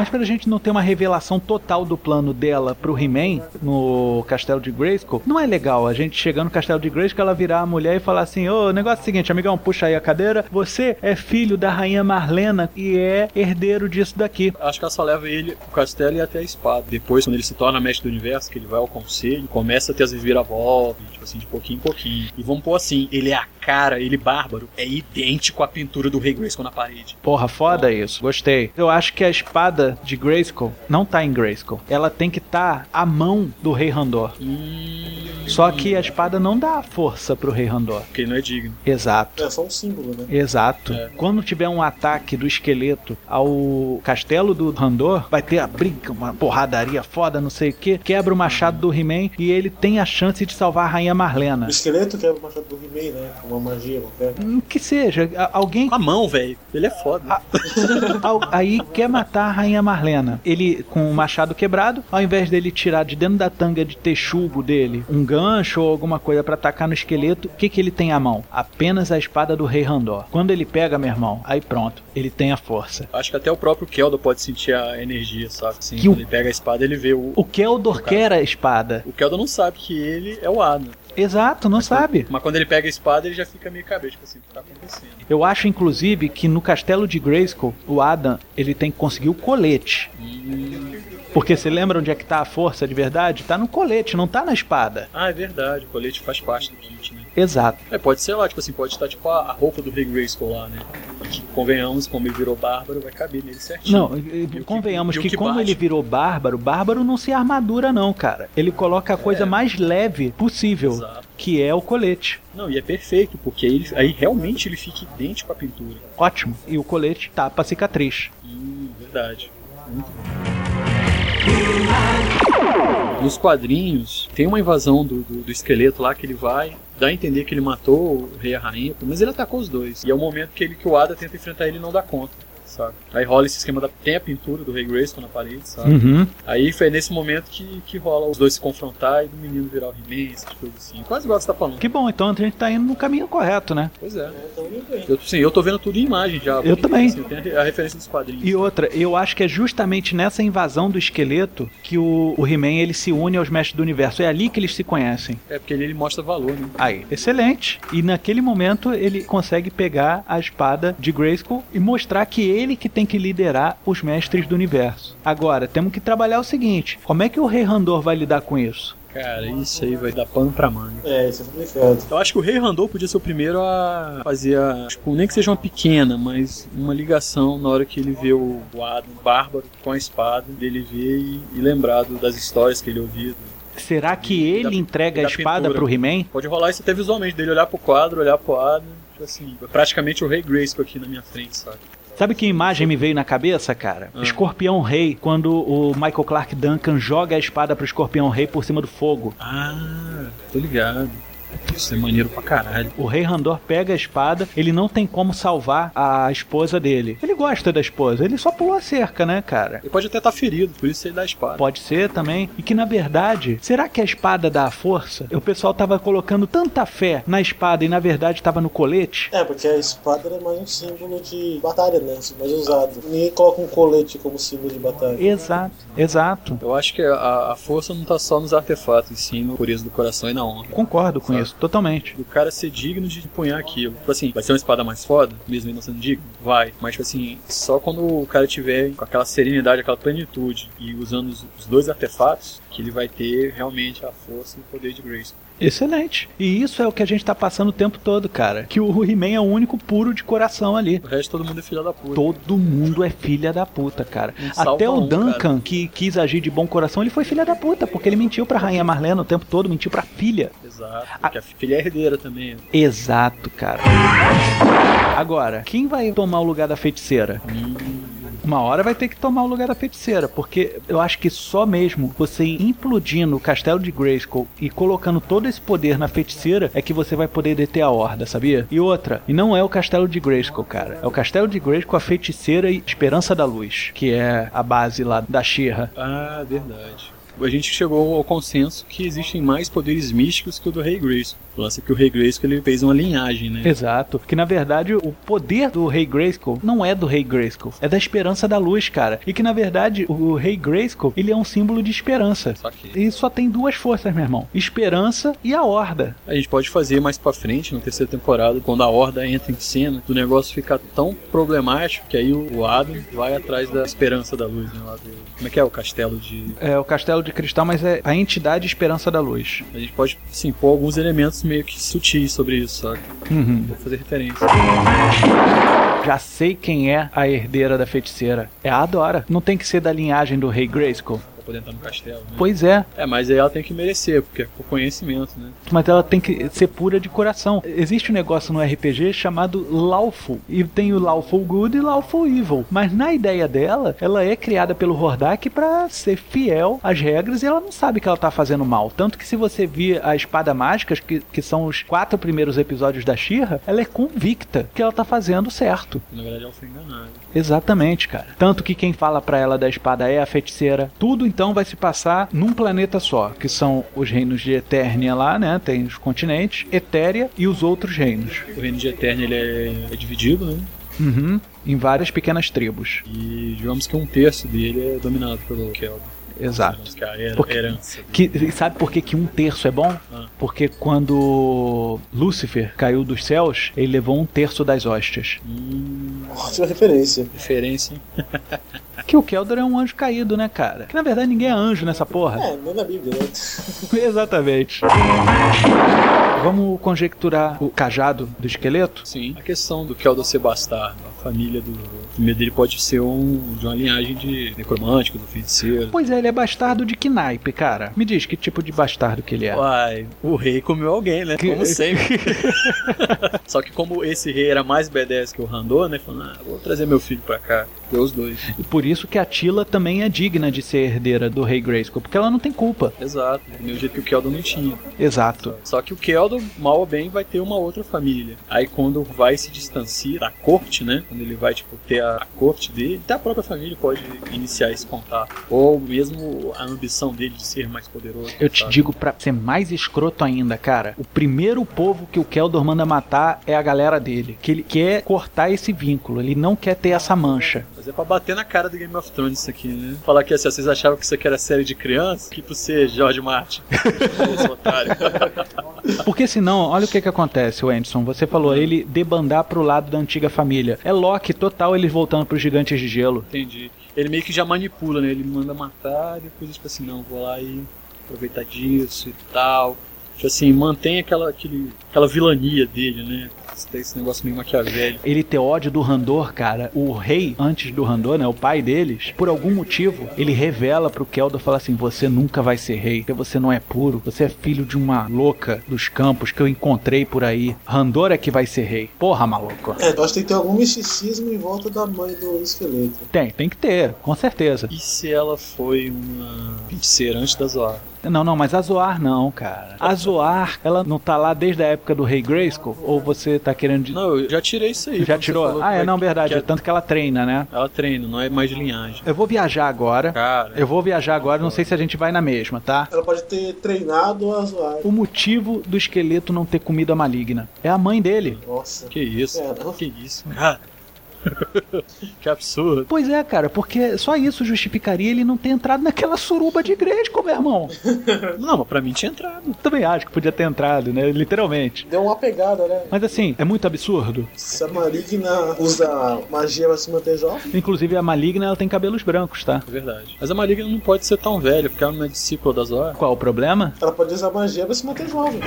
Speaker 1: Mas pra gente não ter uma revelação total do plano dela pro He-Man no castelo de Grayskull, não é legal a gente chegar no castelo de Grayskull, ela virar a mulher e falar assim: Ô, o negócio é o seguinte, amigão, puxa aí a cadeira. Você é filho da rainha Marlena e é herdeiro disso daqui.
Speaker 3: Acho que ela só leva ele pro castelo e até a espada. Depois, quando ele se torna mestre do universo, que ele vai ao conselho, começa a ter as reviravoltas, tipo assim, de pouquinho em pouquinho. E vamos pôr assim, ele é a cara, ele bárbaro, é idêntico à pintura do Rei Grayskull na parede.
Speaker 1: Porra, foda isso. Gostei. Eu acho que a espada de Grayskull não tá em Grayskull. Ela tem que estar tá à mão do Rei Randor.
Speaker 3: Hum...
Speaker 1: Só que a espada não dá força pro Rei Randor.
Speaker 3: Porque ele não é digno.
Speaker 1: Exato.
Speaker 2: É só um símbolo, né?
Speaker 1: Exato.
Speaker 3: É.
Speaker 1: Quando tiver um ataque do esqueleto ao castelo do Randor, vai ter a briga, uma porradaria foda, não sei o que. Quebra o machado do He-Man e ele tem a chance de salvar a Rainha Marlena.
Speaker 2: O esqueleto que é o machado do He-Man, né? Uma magia qualquer.
Speaker 1: Hum, Que seja, a- alguém
Speaker 3: Com a mão, velho. Ele é foda.
Speaker 1: Al- aí quer matar a Rainha Marlena. Ele, com o machado quebrado, ao invés dele tirar de dentro da tanga de texugo dele um gancho ou alguma coisa pra atacar no esqueleto, o que, que ele tem à mão? Apenas a espada do Rei Randor. Quando ele pega, meu irmão, aí pronto, ele tem a força.
Speaker 3: Acho que até o próprio Keldo pode sentir a energia, sabe? Assim,
Speaker 1: Que
Speaker 3: quando
Speaker 1: o-
Speaker 3: ele pega a espada, ele vê o.
Speaker 1: O Keldor quer a espada.
Speaker 3: O Keldo não sabe que ele é o Adam.
Speaker 1: Exato, não sabe.
Speaker 3: Mas quando ele pega a espada, ele já fica meio cabeça, tipo assim, o que tá acontecendo?
Speaker 1: Eu acho, inclusive, que no castelo de Grayskull, o Adam, ele tem que conseguir o colete. Porque você lembra onde é que tá a força de verdade? Tá no colete, não tá na espada.
Speaker 3: Ah, é verdade, o colete faz parte do kit, né?
Speaker 1: Exato.
Speaker 3: É, pode ser lá, tipo assim, pode estar tipo a, a roupa do Rei Grayskull lá, né? Que, convenhamos, como ele virou bárbaro, vai caber nele certinho.
Speaker 1: Não, e-
Speaker 3: E
Speaker 1: convenhamos
Speaker 3: e o
Speaker 1: que, como
Speaker 3: bate?
Speaker 1: ele virou bárbaro, bárbaro não se armadura não, cara. Ele coloca a coisa
Speaker 3: É.
Speaker 1: mais leve possível,
Speaker 3: Exato.
Speaker 1: que é o colete.
Speaker 3: Não, e é perfeito, porque aí, ele- aí realmente ele fica idêntico à pintura.
Speaker 1: Ótimo. E o colete tapa a cicatriz.
Speaker 3: Hum, verdade. Muito bom. Nos quadrinhos, tem uma invasão do, do, do esqueleto lá que ele vai, dá a entender que ele matou o rei e a rainha, mas ele atacou os dois. E é o momento que, ele, que o Ada tenta enfrentar ele e não dá conta, sabe? Aí rola esse esquema da. Tem a pintura do rei Grayskull na parede, sabe?
Speaker 1: Uhum.
Speaker 3: Aí foi nesse momento que, que rola os dois se confrontar e do menino virar o He-Man, essas coisas assim. Quase igual você tá falando.
Speaker 1: Que bom, então a gente tá indo no caminho correto, né?
Speaker 3: Pois é. Eu, sim, eu tô vendo tudo em imagem já.
Speaker 1: Eu também.
Speaker 3: Assim, a, a referência dos quadrinhos.
Speaker 1: E outra, eu acho que é justamente nessa invasão do esqueleto que o, o He-Man ele se une aos mestres do universo. É ali que eles se conhecem.
Speaker 3: É porque ele, ele mostra valor, né?
Speaker 1: Aí, excelente. E naquele momento ele consegue pegar a espada de Grayskull e mostrar que ele que tem que liderar os mestres do universo. Agora, temos que trabalhar o seguinte: como é que o Rei Randor vai lidar com isso?
Speaker 3: Cara, isso aí vai dar pano pra manga.
Speaker 2: É, isso é complicado.
Speaker 3: Eu acho que o Rei Randor podia ser o primeiro a fazer, a, tipo, nem que seja uma pequena, mas uma ligação na hora que ele vê o o Adam bárbaro com a espada, dele ver e, e lembrar do- das histórias que ele ouviu.
Speaker 1: Será que
Speaker 3: E
Speaker 1: ele
Speaker 3: da-
Speaker 1: entrega a
Speaker 3: da
Speaker 1: espada
Speaker 3: pintura.
Speaker 1: pro He-Man?
Speaker 3: Pode rolar isso até visualmente, dele olhar pro quadro, olhar pro Adam, tipo assim, praticamente o Rei Grayskull aqui na minha frente, sabe?
Speaker 1: Sabe que imagem me veio na cabeça, cara?
Speaker 3: Ah.
Speaker 1: Escorpião Rei, quando o Michael Clark Duncan joga a espada pro Escorpião Rei por cima do fogo.
Speaker 3: Ah, tô ligado. Isso é maneiro pra caralho.
Speaker 1: O rei Randor pega a espada, ele não tem como salvar a esposa dele. Ele gosta da esposa, ele só pulou a cerca, né, cara?
Speaker 3: Ele pode até estar ferido, por isso ele dá a espada.
Speaker 1: Pode ser também. E que na verdade, será que a espada dá a força? O pessoal tava colocando tanta fé na espada e na verdade tava no colete?
Speaker 2: É, porque a espada é mais um símbolo de batalha, né? Mais usado. Ninguém coloca um colete como símbolo de batalha.
Speaker 1: Exato, exato.
Speaker 3: Eu acho que a, a força não tá só nos artefatos, e sim no pureza do coração e na honra.
Speaker 1: Concordo com
Speaker 3: Sabe?
Speaker 1: Isso, totalmente.
Speaker 3: Do cara ser digno de empunhar aquilo. Tipo assim, vai ser uma espada mais foda, mesmo ele não sendo digno? Vai. Mas, tipo assim, só quando o cara tiver com aquela serenidade, aquela plenitude e usando os, os dois artefatos, que ele vai ter realmente a força e o poder de Grace.
Speaker 1: Excelente. E isso é o que a gente tá passando o tempo todo, cara. Que o He-Man é o único puro de coração ali.
Speaker 3: O resto todo mundo é filha da puta.
Speaker 1: Todo mundo é filha da puta, cara. Até o
Speaker 3: um,
Speaker 1: Duncan,
Speaker 3: cara.
Speaker 1: que quis agir de bom coração, ele foi filha da puta, porque ele mentiu pra Rainha Marlena o tempo todo, mentiu pra filha.
Speaker 3: Exato. Porque a filha é herdeira também.
Speaker 1: Exato, cara. Agora, quem vai tomar o lugar da feiticeira? Uma hora vai ter que tomar o lugar da feiticeira, porque eu acho que só mesmo você implodindo o castelo de Grayskull e colocando todo esse poder na feiticeira é que você vai poder deter a horda, sabia? E outra, e não é o castelo de Grayskull, cara. É o castelo de Grayskull, a feiticeira e Esperança da Luz, que é a base lá da Shira.
Speaker 3: Ah, verdade. A gente chegou ao consenso que existem mais poderes místicos que o do Rei Grace. Lance é que o Rei Grace ele fez uma linhagem, né?
Speaker 1: Exato. Que na verdade o poder do Rei Grayskull não é do Rei Grayskull, é da Esperança da Luz, cara. E que na verdade o Rei Grayskull ele é um símbolo de esperança.
Speaker 3: Só que
Speaker 1: E só tem duas forças, meu irmão: esperança e a horda.
Speaker 3: a gente pode fazer mais pra frente, na terceira temporada, quando a Horda entra em cena, do negócio ficar tão problemático que aí o Adam vai atrás da esperança da luz, né? Do... Como é que é o castelo de.
Speaker 1: É o Castelo de Cristal, mas é a entidade Esperança da Luz.
Speaker 3: A gente pode, sim, pôr alguns elementos meio que sutis sobre isso, sabe?
Speaker 1: Uhum.
Speaker 3: Vou fazer referência.
Speaker 1: Já sei quem é a herdeira da feiticeira. É a Adora. Não tem que ser da linhagem do Rei Grayskull.
Speaker 3: Poder entrar no castelo, né?
Speaker 1: Pois é,
Speaker 3: É, mas aí ela tem que merecer, porque é por conhecimento, né?
Speaker 1: mas ela tem que ser pura de coração. Existe um negócio no RPG chamado Lawful. E tem o Lawful Good e Lawful Evil. Mas na ideia dela, ela é criada pelo Hordak pra ser fiel às regras e ela não sabe que ela tá fazendo mal. Tanto que se você vir a Espada Mágicas, que, que são os quatro primeiros episódios da Shira, ela é convicta que ela tá fazendo certo.
Speaker 3: Na verdade ela foi enganada.
Speaker 1: Exatamente, cara. Tanto que quem fala pra ela da espada é a feiticeira. Tudo então vai se passar num planeta só, que são os reinos de Eternia lá, né? Tem os continentes, Etéria e os outros reinos.
Speaker 3: O reino de Eterno ele é, é dividido, né?
Speaker 1: Uhum. Em várias pequenas tribos.
Speaker 3: E digamos que um terço dele é dominado pelo Kelvin.
Speaker 1: Exato.
Speaker 3: É
Speaker 1: Porque-
Speaker 3: herança.
Speaker 1: Que, sabe por que, que um terço é bom?
Speaker 3: Ah.
Speaker 1: Porque quando Lúcifer caiu dos céus, ele levou um terço das hóstias.
Speaker 3: Hum,
Speaker 2: Ótima referência.
Speaker 3: referência, hein?
Speaker 1: Que o Keldor é um anjo caído, né, cara? Que na verdade ninguém é anjo nessa porra.
Speaker 2: É, nem na Bíblia, né?
Speaker 1: Exatamente. Vamos conjecturar o cajado do esqueleto?
Speaker 3: Sim. A questão do Keldor ser bastardo. Família do primeiro dele pode ser um, de uma linhagem de necromântico, do feiticeiro.
Speaker 1: Pois é, ele é bastardo de que naipe, cara? Me diz que tipo de bastardo que ele é.
Speaker 3: Uai, o rei comeu alguém, né? Como sempre. Só que como esse rei era mais B10 que o Randor, né? Falou, ah, vou trazer meu filho pra cá. Deu os dois.
Speaker 1: E por isso que a Tila também é digna de ser herdeira do rei Grayskull, porque ela não tem culpa.
Speaker 3: Exato. Do mesmo jeito que o Keldor não tinha.
Speaker 1: Exato.
Speaker 3: Só que o Keldor, mal ou bem, vai ter uma outra família. Aí quando vai se distanciar da corte, né? Quando ele vai, tipo, ter a, a corte dele, até a própria família pode iniciar esse contato. Ou mesmo a ambição dele de ser mais poderoso.
Speaker 1: Eu te
Speaker 3: sabe?
Speaker 1: digo pra ser mais escroto ainda, cara. O primeiro povo que o Keldor manda matar é a galera dele. Que ele quer cortar esse vínculo. Ele não quer ter essa mancha.
Speaker 3: Mas é pra bater na cara do Game of Thrones isso aqui, né? Falar que assim, vocês achavam que isso aqui era série de criança? Que pra você, George Martin.
Speaker 1: Porque senão, olha o que que acontece, o Anderson. Você falou ele debandar pro lado da antiga família. É Loki total ele voltando pros gigantes de gelo.
Speaker 3: Entendi. Ele meio que já manipula, né? Ele manda matar e depois, tipo assim, não, vou lá e aproveitar disso e tal. Tipo assim, mantém aquela, aquele, aquela vilania dele, né? Esse, esse negócio meio maquiavélico.
Speaker 1: Ele ter ódio do Randor, cara. O rei, antes do Randor, né? O pai deles, por algum motivo, ele revela pro Keldor fala assim: Você nunca vai ser rei, porque você não é puro, você é filho de uma louca dos campos que eu encontrei por aí. Randor é que vai ser rei. Porra, maluco.
Speaker 2: É, eu acho que tem que ter algum misticismo em volta da mãe do esqueleto.
Speaker 1: Tem, tem que ter, com certeza.
Speaker 3: E se ela foi uma feiticeira antes da Zoar?
Speaker 1: Não, não, mas a Zoar não, cara. A Zoar, ela não tá lá desde a época do rei Grayskull? Ou você tá querendo. de-
Speaker 3: Não, eu já tirei isso aí.
Speaker 1: Já tirou? Ah, é, não, verdade.
Speaker 3: que
Speaker 1: É tanto que ela treina, né?
Speaker 3: Ela treina, não é mais de linhagem.
Speaker 1: Eu vou viajar agora.
Speaker 3: Cara,
Speaker 1: Eu vou viajar agora, não sei se a gente vai na mesma, tá?
Speaker 2: Ela pode ter treinado a zoar.
Speaker 1: O motivo do esqueleto não ter comida maligna é a mãe dele.
Speaker 2: Nossa.
Speaker 3: que isso?
Speaker 2: É, não.
Speaker 3: que isso? Cara, que absurdo.
Speaker 1: Pois é, cara, porque só isso justificaria ele não ter entrado naquela suruba de igreja, meu irmão.
Speaker 3: Não, mas pra mim tinha entrado.
Speaker 1: Também acho que podia ter entrado, né? Literalmente.
Speaker 2: Deu uma pegada, né?
Speaker 1: Mas assim, é muito absurdo.
Speaker 2: Se a maligna usa magia pra se manter jovem,
Speaker 1: Inclusive a maligna ela tem cabelos brancos, tá?
Speaker 3: É verdade. Mas a Maligna não pode ser tão velha, porque ela não é discípula da Zora.
Speaker 1: Qual o problema?
Speaker 2: ela pode usar magia pra se manter jovem.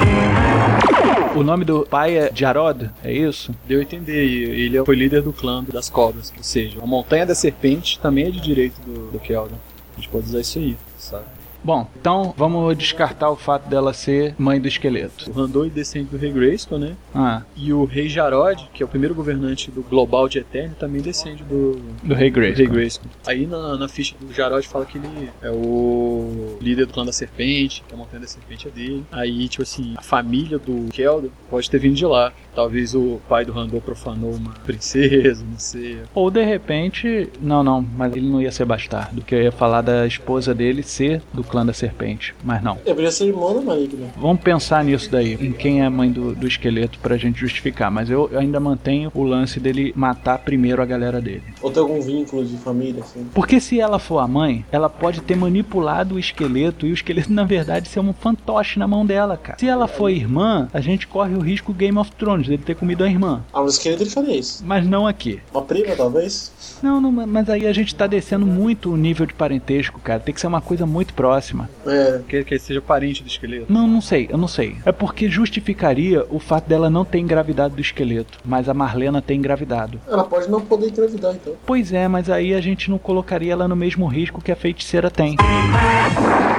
Speaker 1: O nome do pai é Jarod, é isso?
Speaker 3: Deu a entender, e ele foi líder do clã das cobras. Ou seja, a Montanha da Serpente também é de direito do, do. A gente pode usar isso aí, sabe?
Speaker 1: Bom, então vamos descartar o fato dela ser mãe do esqueleto.
Speaker 3: O Randoi descende do Rei Grayskull, né?
Speaker 1: Ah,
Speaker 3: E o Rei Jarod, que é o primeiro governante do Global de Eterno, também descende do,
Speaker 1: do Rei
Speaker 3: do Rei. Grayskull. Aí na, na ficha do Jarod fala que ele é o líder do clã da Serpente, que a Montanha da Serpente é dele. Aí, tipo assim, a família do Keldon pode ter vindo de lá. Talvez o pai do Randor profanou uma princesa, não sei.
Speaker 1: Ou de repente. Não, não, mas ele não ia ser bastardo. Que eu ia falar da esposa dele ser do clã da serpente. Mas não.
Speaker 2: Deveria ser irmão da maligna.
Speaker 1: Vamos pensar nisso daí, em quem é a mãe do, do esqueleto pra gente justificar. Mas eu ainda mantenho o lance dele matar primeiro a galera dele.
Speaker 2: Ou tem algum vínculo de família, assim.
Speaker 1: Porque se ela for a mãe, ela pode ter manipulado o esqueleto e o esqueleto, na verdade, ser um fantoche na mão dela, cara. Se ela for irmã, a gente corre o risco Game of Thrones dele ter comido a irmã.
Speaker 2: Ah, mas esqueleto ele faria isso.
Speaker 1: Mas não aqui.
Speaker 2: Uma prima, talvez?
Speaker 1: Não, não, mas aí a gente tá descendo muito o nível de parentesco, cara. Tem que ser uma coisa muito próxima.
Speaker 2: É.
Speaker 3: Que, que ele seja parente do esqueleto.
Speaker 1: Não, não sei, eu não sei. É porque justificaria o fato dela não ter engravidado do esqueleto, mas a Marlena ter engravidado.
Speaker 2: Ela pode não poder engravidar, então.
Speaker 1: Pois é, mas aí a gente não colocaria ela no mesmo risco que a feiticeira tem.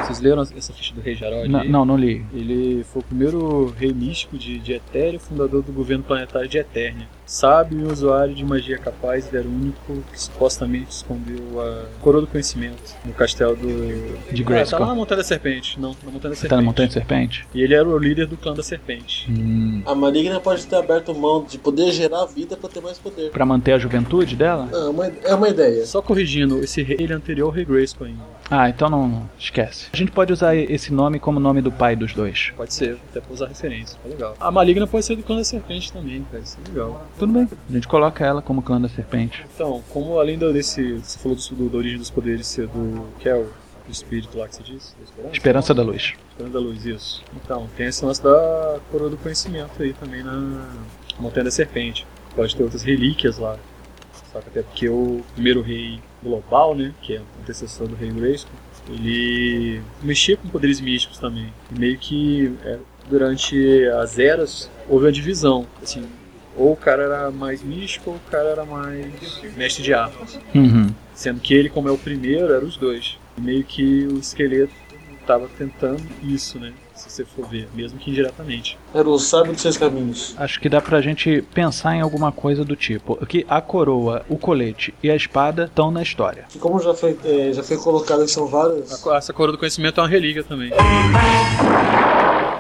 Speaker 3: Vocês leram essa ficha do Rei Jarod?
Speaker 1: N-
Speaker 3: aí?
Speaker 1: não, não li.
Speaker 3: Ele foi o primeiro rei místico de, de Etéria, fundador do governo planetário de Eternia. Sábio e usuário de magia capaz, ele era o único que supostamente escondeu a coroa do conhecimento no castelo do.
Speaker 1: De
Speaker 3: Ah,
Speaker 1: Grayskull.
Speaker 3: tá lá na Montanha da Serpente. Não, na Montanha da Serpente.
Speaker 1: Tá na Montanha de Serpente?
Speaker 3: E ele era o líder do clã da Serpente.
Speaker 1: Hum.
Speaker 2: A maligna pode ter aberto mão de poder gerar vida pra ter mais poder.
Speaker 1: Pra manter a juventude dela?
Speaker 2: É uma, é uma ideia.
Speaker 3: Só corrigindo, esse rei ele é anterior ao rei Grayskull ainda.
Speaker 1: Ah, então não, esquece. A gente pode usar esse nome como nome do pai dos dois.
Speaker 3: Pode ser, até pra usar referência. Foi legal. A maligna pode ser do clã da Serpente também, cara. Isso é legal.
Speaker 1: Tudo bem. A gente coloca ela como clã da serpente.
Speaker 3: Então, como além do- desse. Você falou do, do- da origem dos poderes ser do. que é o, o espírito lá que você disse? Esperança?
Speaker 1: Esperança da luz.
Speaker 3: Esperança da luz, isso. Então, tem esse lance da coroa do conhecimento aí também na Montanha da Serpente. Pode ter outras relíquias lá. Até porque o primeiro rei global, né? Que é o antecessor do rei Grayskull, ele mexia com poderes místicos também. E meio que é, durante as eras houve uma divisão. Assim, ou o cara era mais místico ou o cara era mais mestre de armas.
Speaker 1: Uhum.
Speaker 3: Sendo que ele, como é o primeiro, era os dois. E meio que o esqueleto estava tentando isso, né? Se você for ver, mesmo que indiretamente.
Speaker 2: Era o sábio dos seus caminhos.
Speaker 1: Acho que dá pra gente pensar em alguma coisa do tipo que a coroa, o colete e a espada estão na história.
Speaker 2: E como já foi, é, já foi colocado que são.
Speaker 3: A co- Essa coroa do conhecimento é uma relíquia também.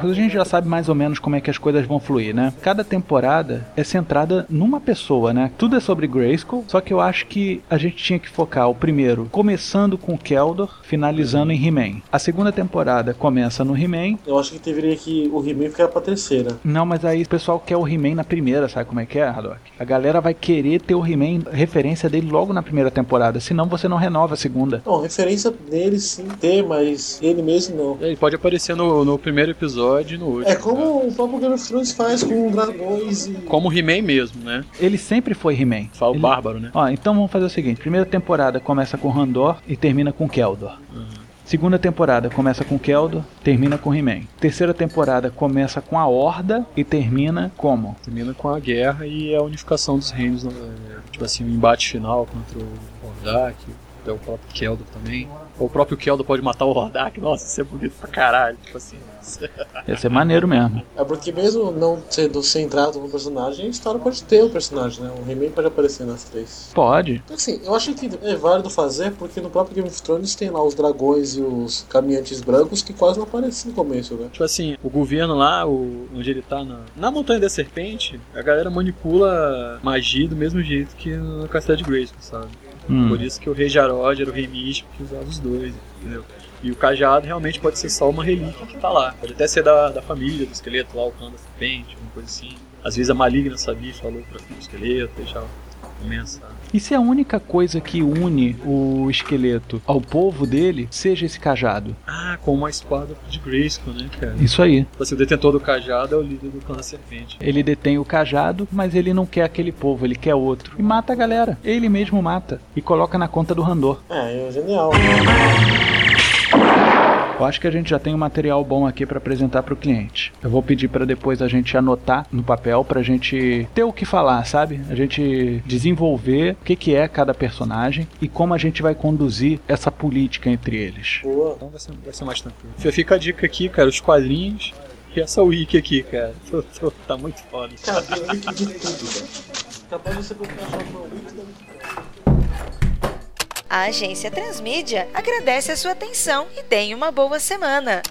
Speaker 1: A gente já sabe mais ou menos como é que as coisas vão fluir, né? Cada temporada é centrada numa pessoa, né? Tudo é sobre Grayskull, só que eu acho que a gente tinha que focar o primeiro começando com Keldor, finalizando em He-Man. A segunda temporada começa no He-Man.
Speaker 2: Eu acho que deveria que o He-Man ficar pra terceira.
Speaker 1: Não, mas aí o pessoal quer o He-Man na primeira, sabe como é que é, Haddock? A galera vai querer ter o He-Man, referência dele logo na primeira temporada, senão você não renova a segunda.
Speaker 2: Não, referência nele sim ter, mas ele mesmo não.
Speaker 3: Ele pode aparecer no, no primeiro episódio e no último.
Speaker 2: É como o próprio Game of Thrones faz com dragões e.
Speaker 3: Como o He-Man mesmo, né?
Speaker 1: Ele sempre foi He-Man.
Speaker 3: Fala o
Speaker 1: Ele-
Speaker 3: bárbaro, né?
Speaker 1: Ó, então vamos fazer o seguinte: primeira temporada começa com Randor e termina com Keldor. Segunda temporada começa com Keldor, termina com He-Man. Terceira temporada começa com a Horda e termina como?
Speaker 3: Termina com a guerra e a unificação dos reinos, né? tipo assim, o embate final contra o Hordak, até o próprio Keldor também. Ou o próprio Keldor pode matar o Hordak, nossa, isso é bonito pra caralho. Tipo assim,
Speaker 1: Ia ser maneiro mesmo.
Speaker 2: É porque mesmo não sendo centrado no personagem, a história pode ter o personagem, né? O He-Man pode aparecer nas três.
Speaker 1: Pode.
Speaker 2: Então, assim, eu acho que é válido fazer porque no próprio Game of Thrones tem lá os dragões e os caminhantes brancos que quase não aparecem no começo, né?
Speaker 3: Tipo assim, o governo lá, o, onde ele tá na, na Montanha da Serpente, a galera manipula magia do mesmo jeito que no Castelo de Grayskull, sabe?
Speaker 1: Hum.
Speaker 3: Por isso que o Rei Jarod era o Rei Místico que usava os dois, entendeu? E o cajado realmente pode ser só uma relíquia que tá lá. Pode até ser da, da família do esqueleto lá, o clã da serpente, uma coisa assim. Às vezes a maligna sabia falou pra o esqueleto, deixava. Começa
Speaker 1: E se a única coisa que une o esqueleto ao povo dele seja esse cajado?
Speaker 3: Ah, com uma espada de Grayskull, né, cara?
Speaker 1: Isso aí.
Speaker 3: Assim, o detentor do cajado é o líder do clã da serpente.
Speaker 1: Ele detém o cajado, mas ele não quer aquele povo, ele quer outro. E mata a galera. Ele mesmo mata. E coloca na conta do Randor.
Speaker 2: É, é genial.
Speaker 1: Eu acho que a gente já tem um material bom aqui para apresentar para o cliente. Eu vou pedir para depois a gente anotar no papel para a gente ter o que falar, sabe? A gente desenvolver o que, que é cada personagem e como a gente vai conduzir essa política entre eles.
Speaker 2: Boa.
Speaker 3: Então vai ser, vai ser mais tranquilo. Fica a dica aqui, cara, os quadrinhos e essa wiki aqui, cara. Tô- tô- tá muito foda.
Speaker 2: Cara, tem link de tudo, cara. Capaz de você procurar só uma wiki da
Speaker 4: A agência Transmídia agradece a sua atenção e tenha uma boa semana.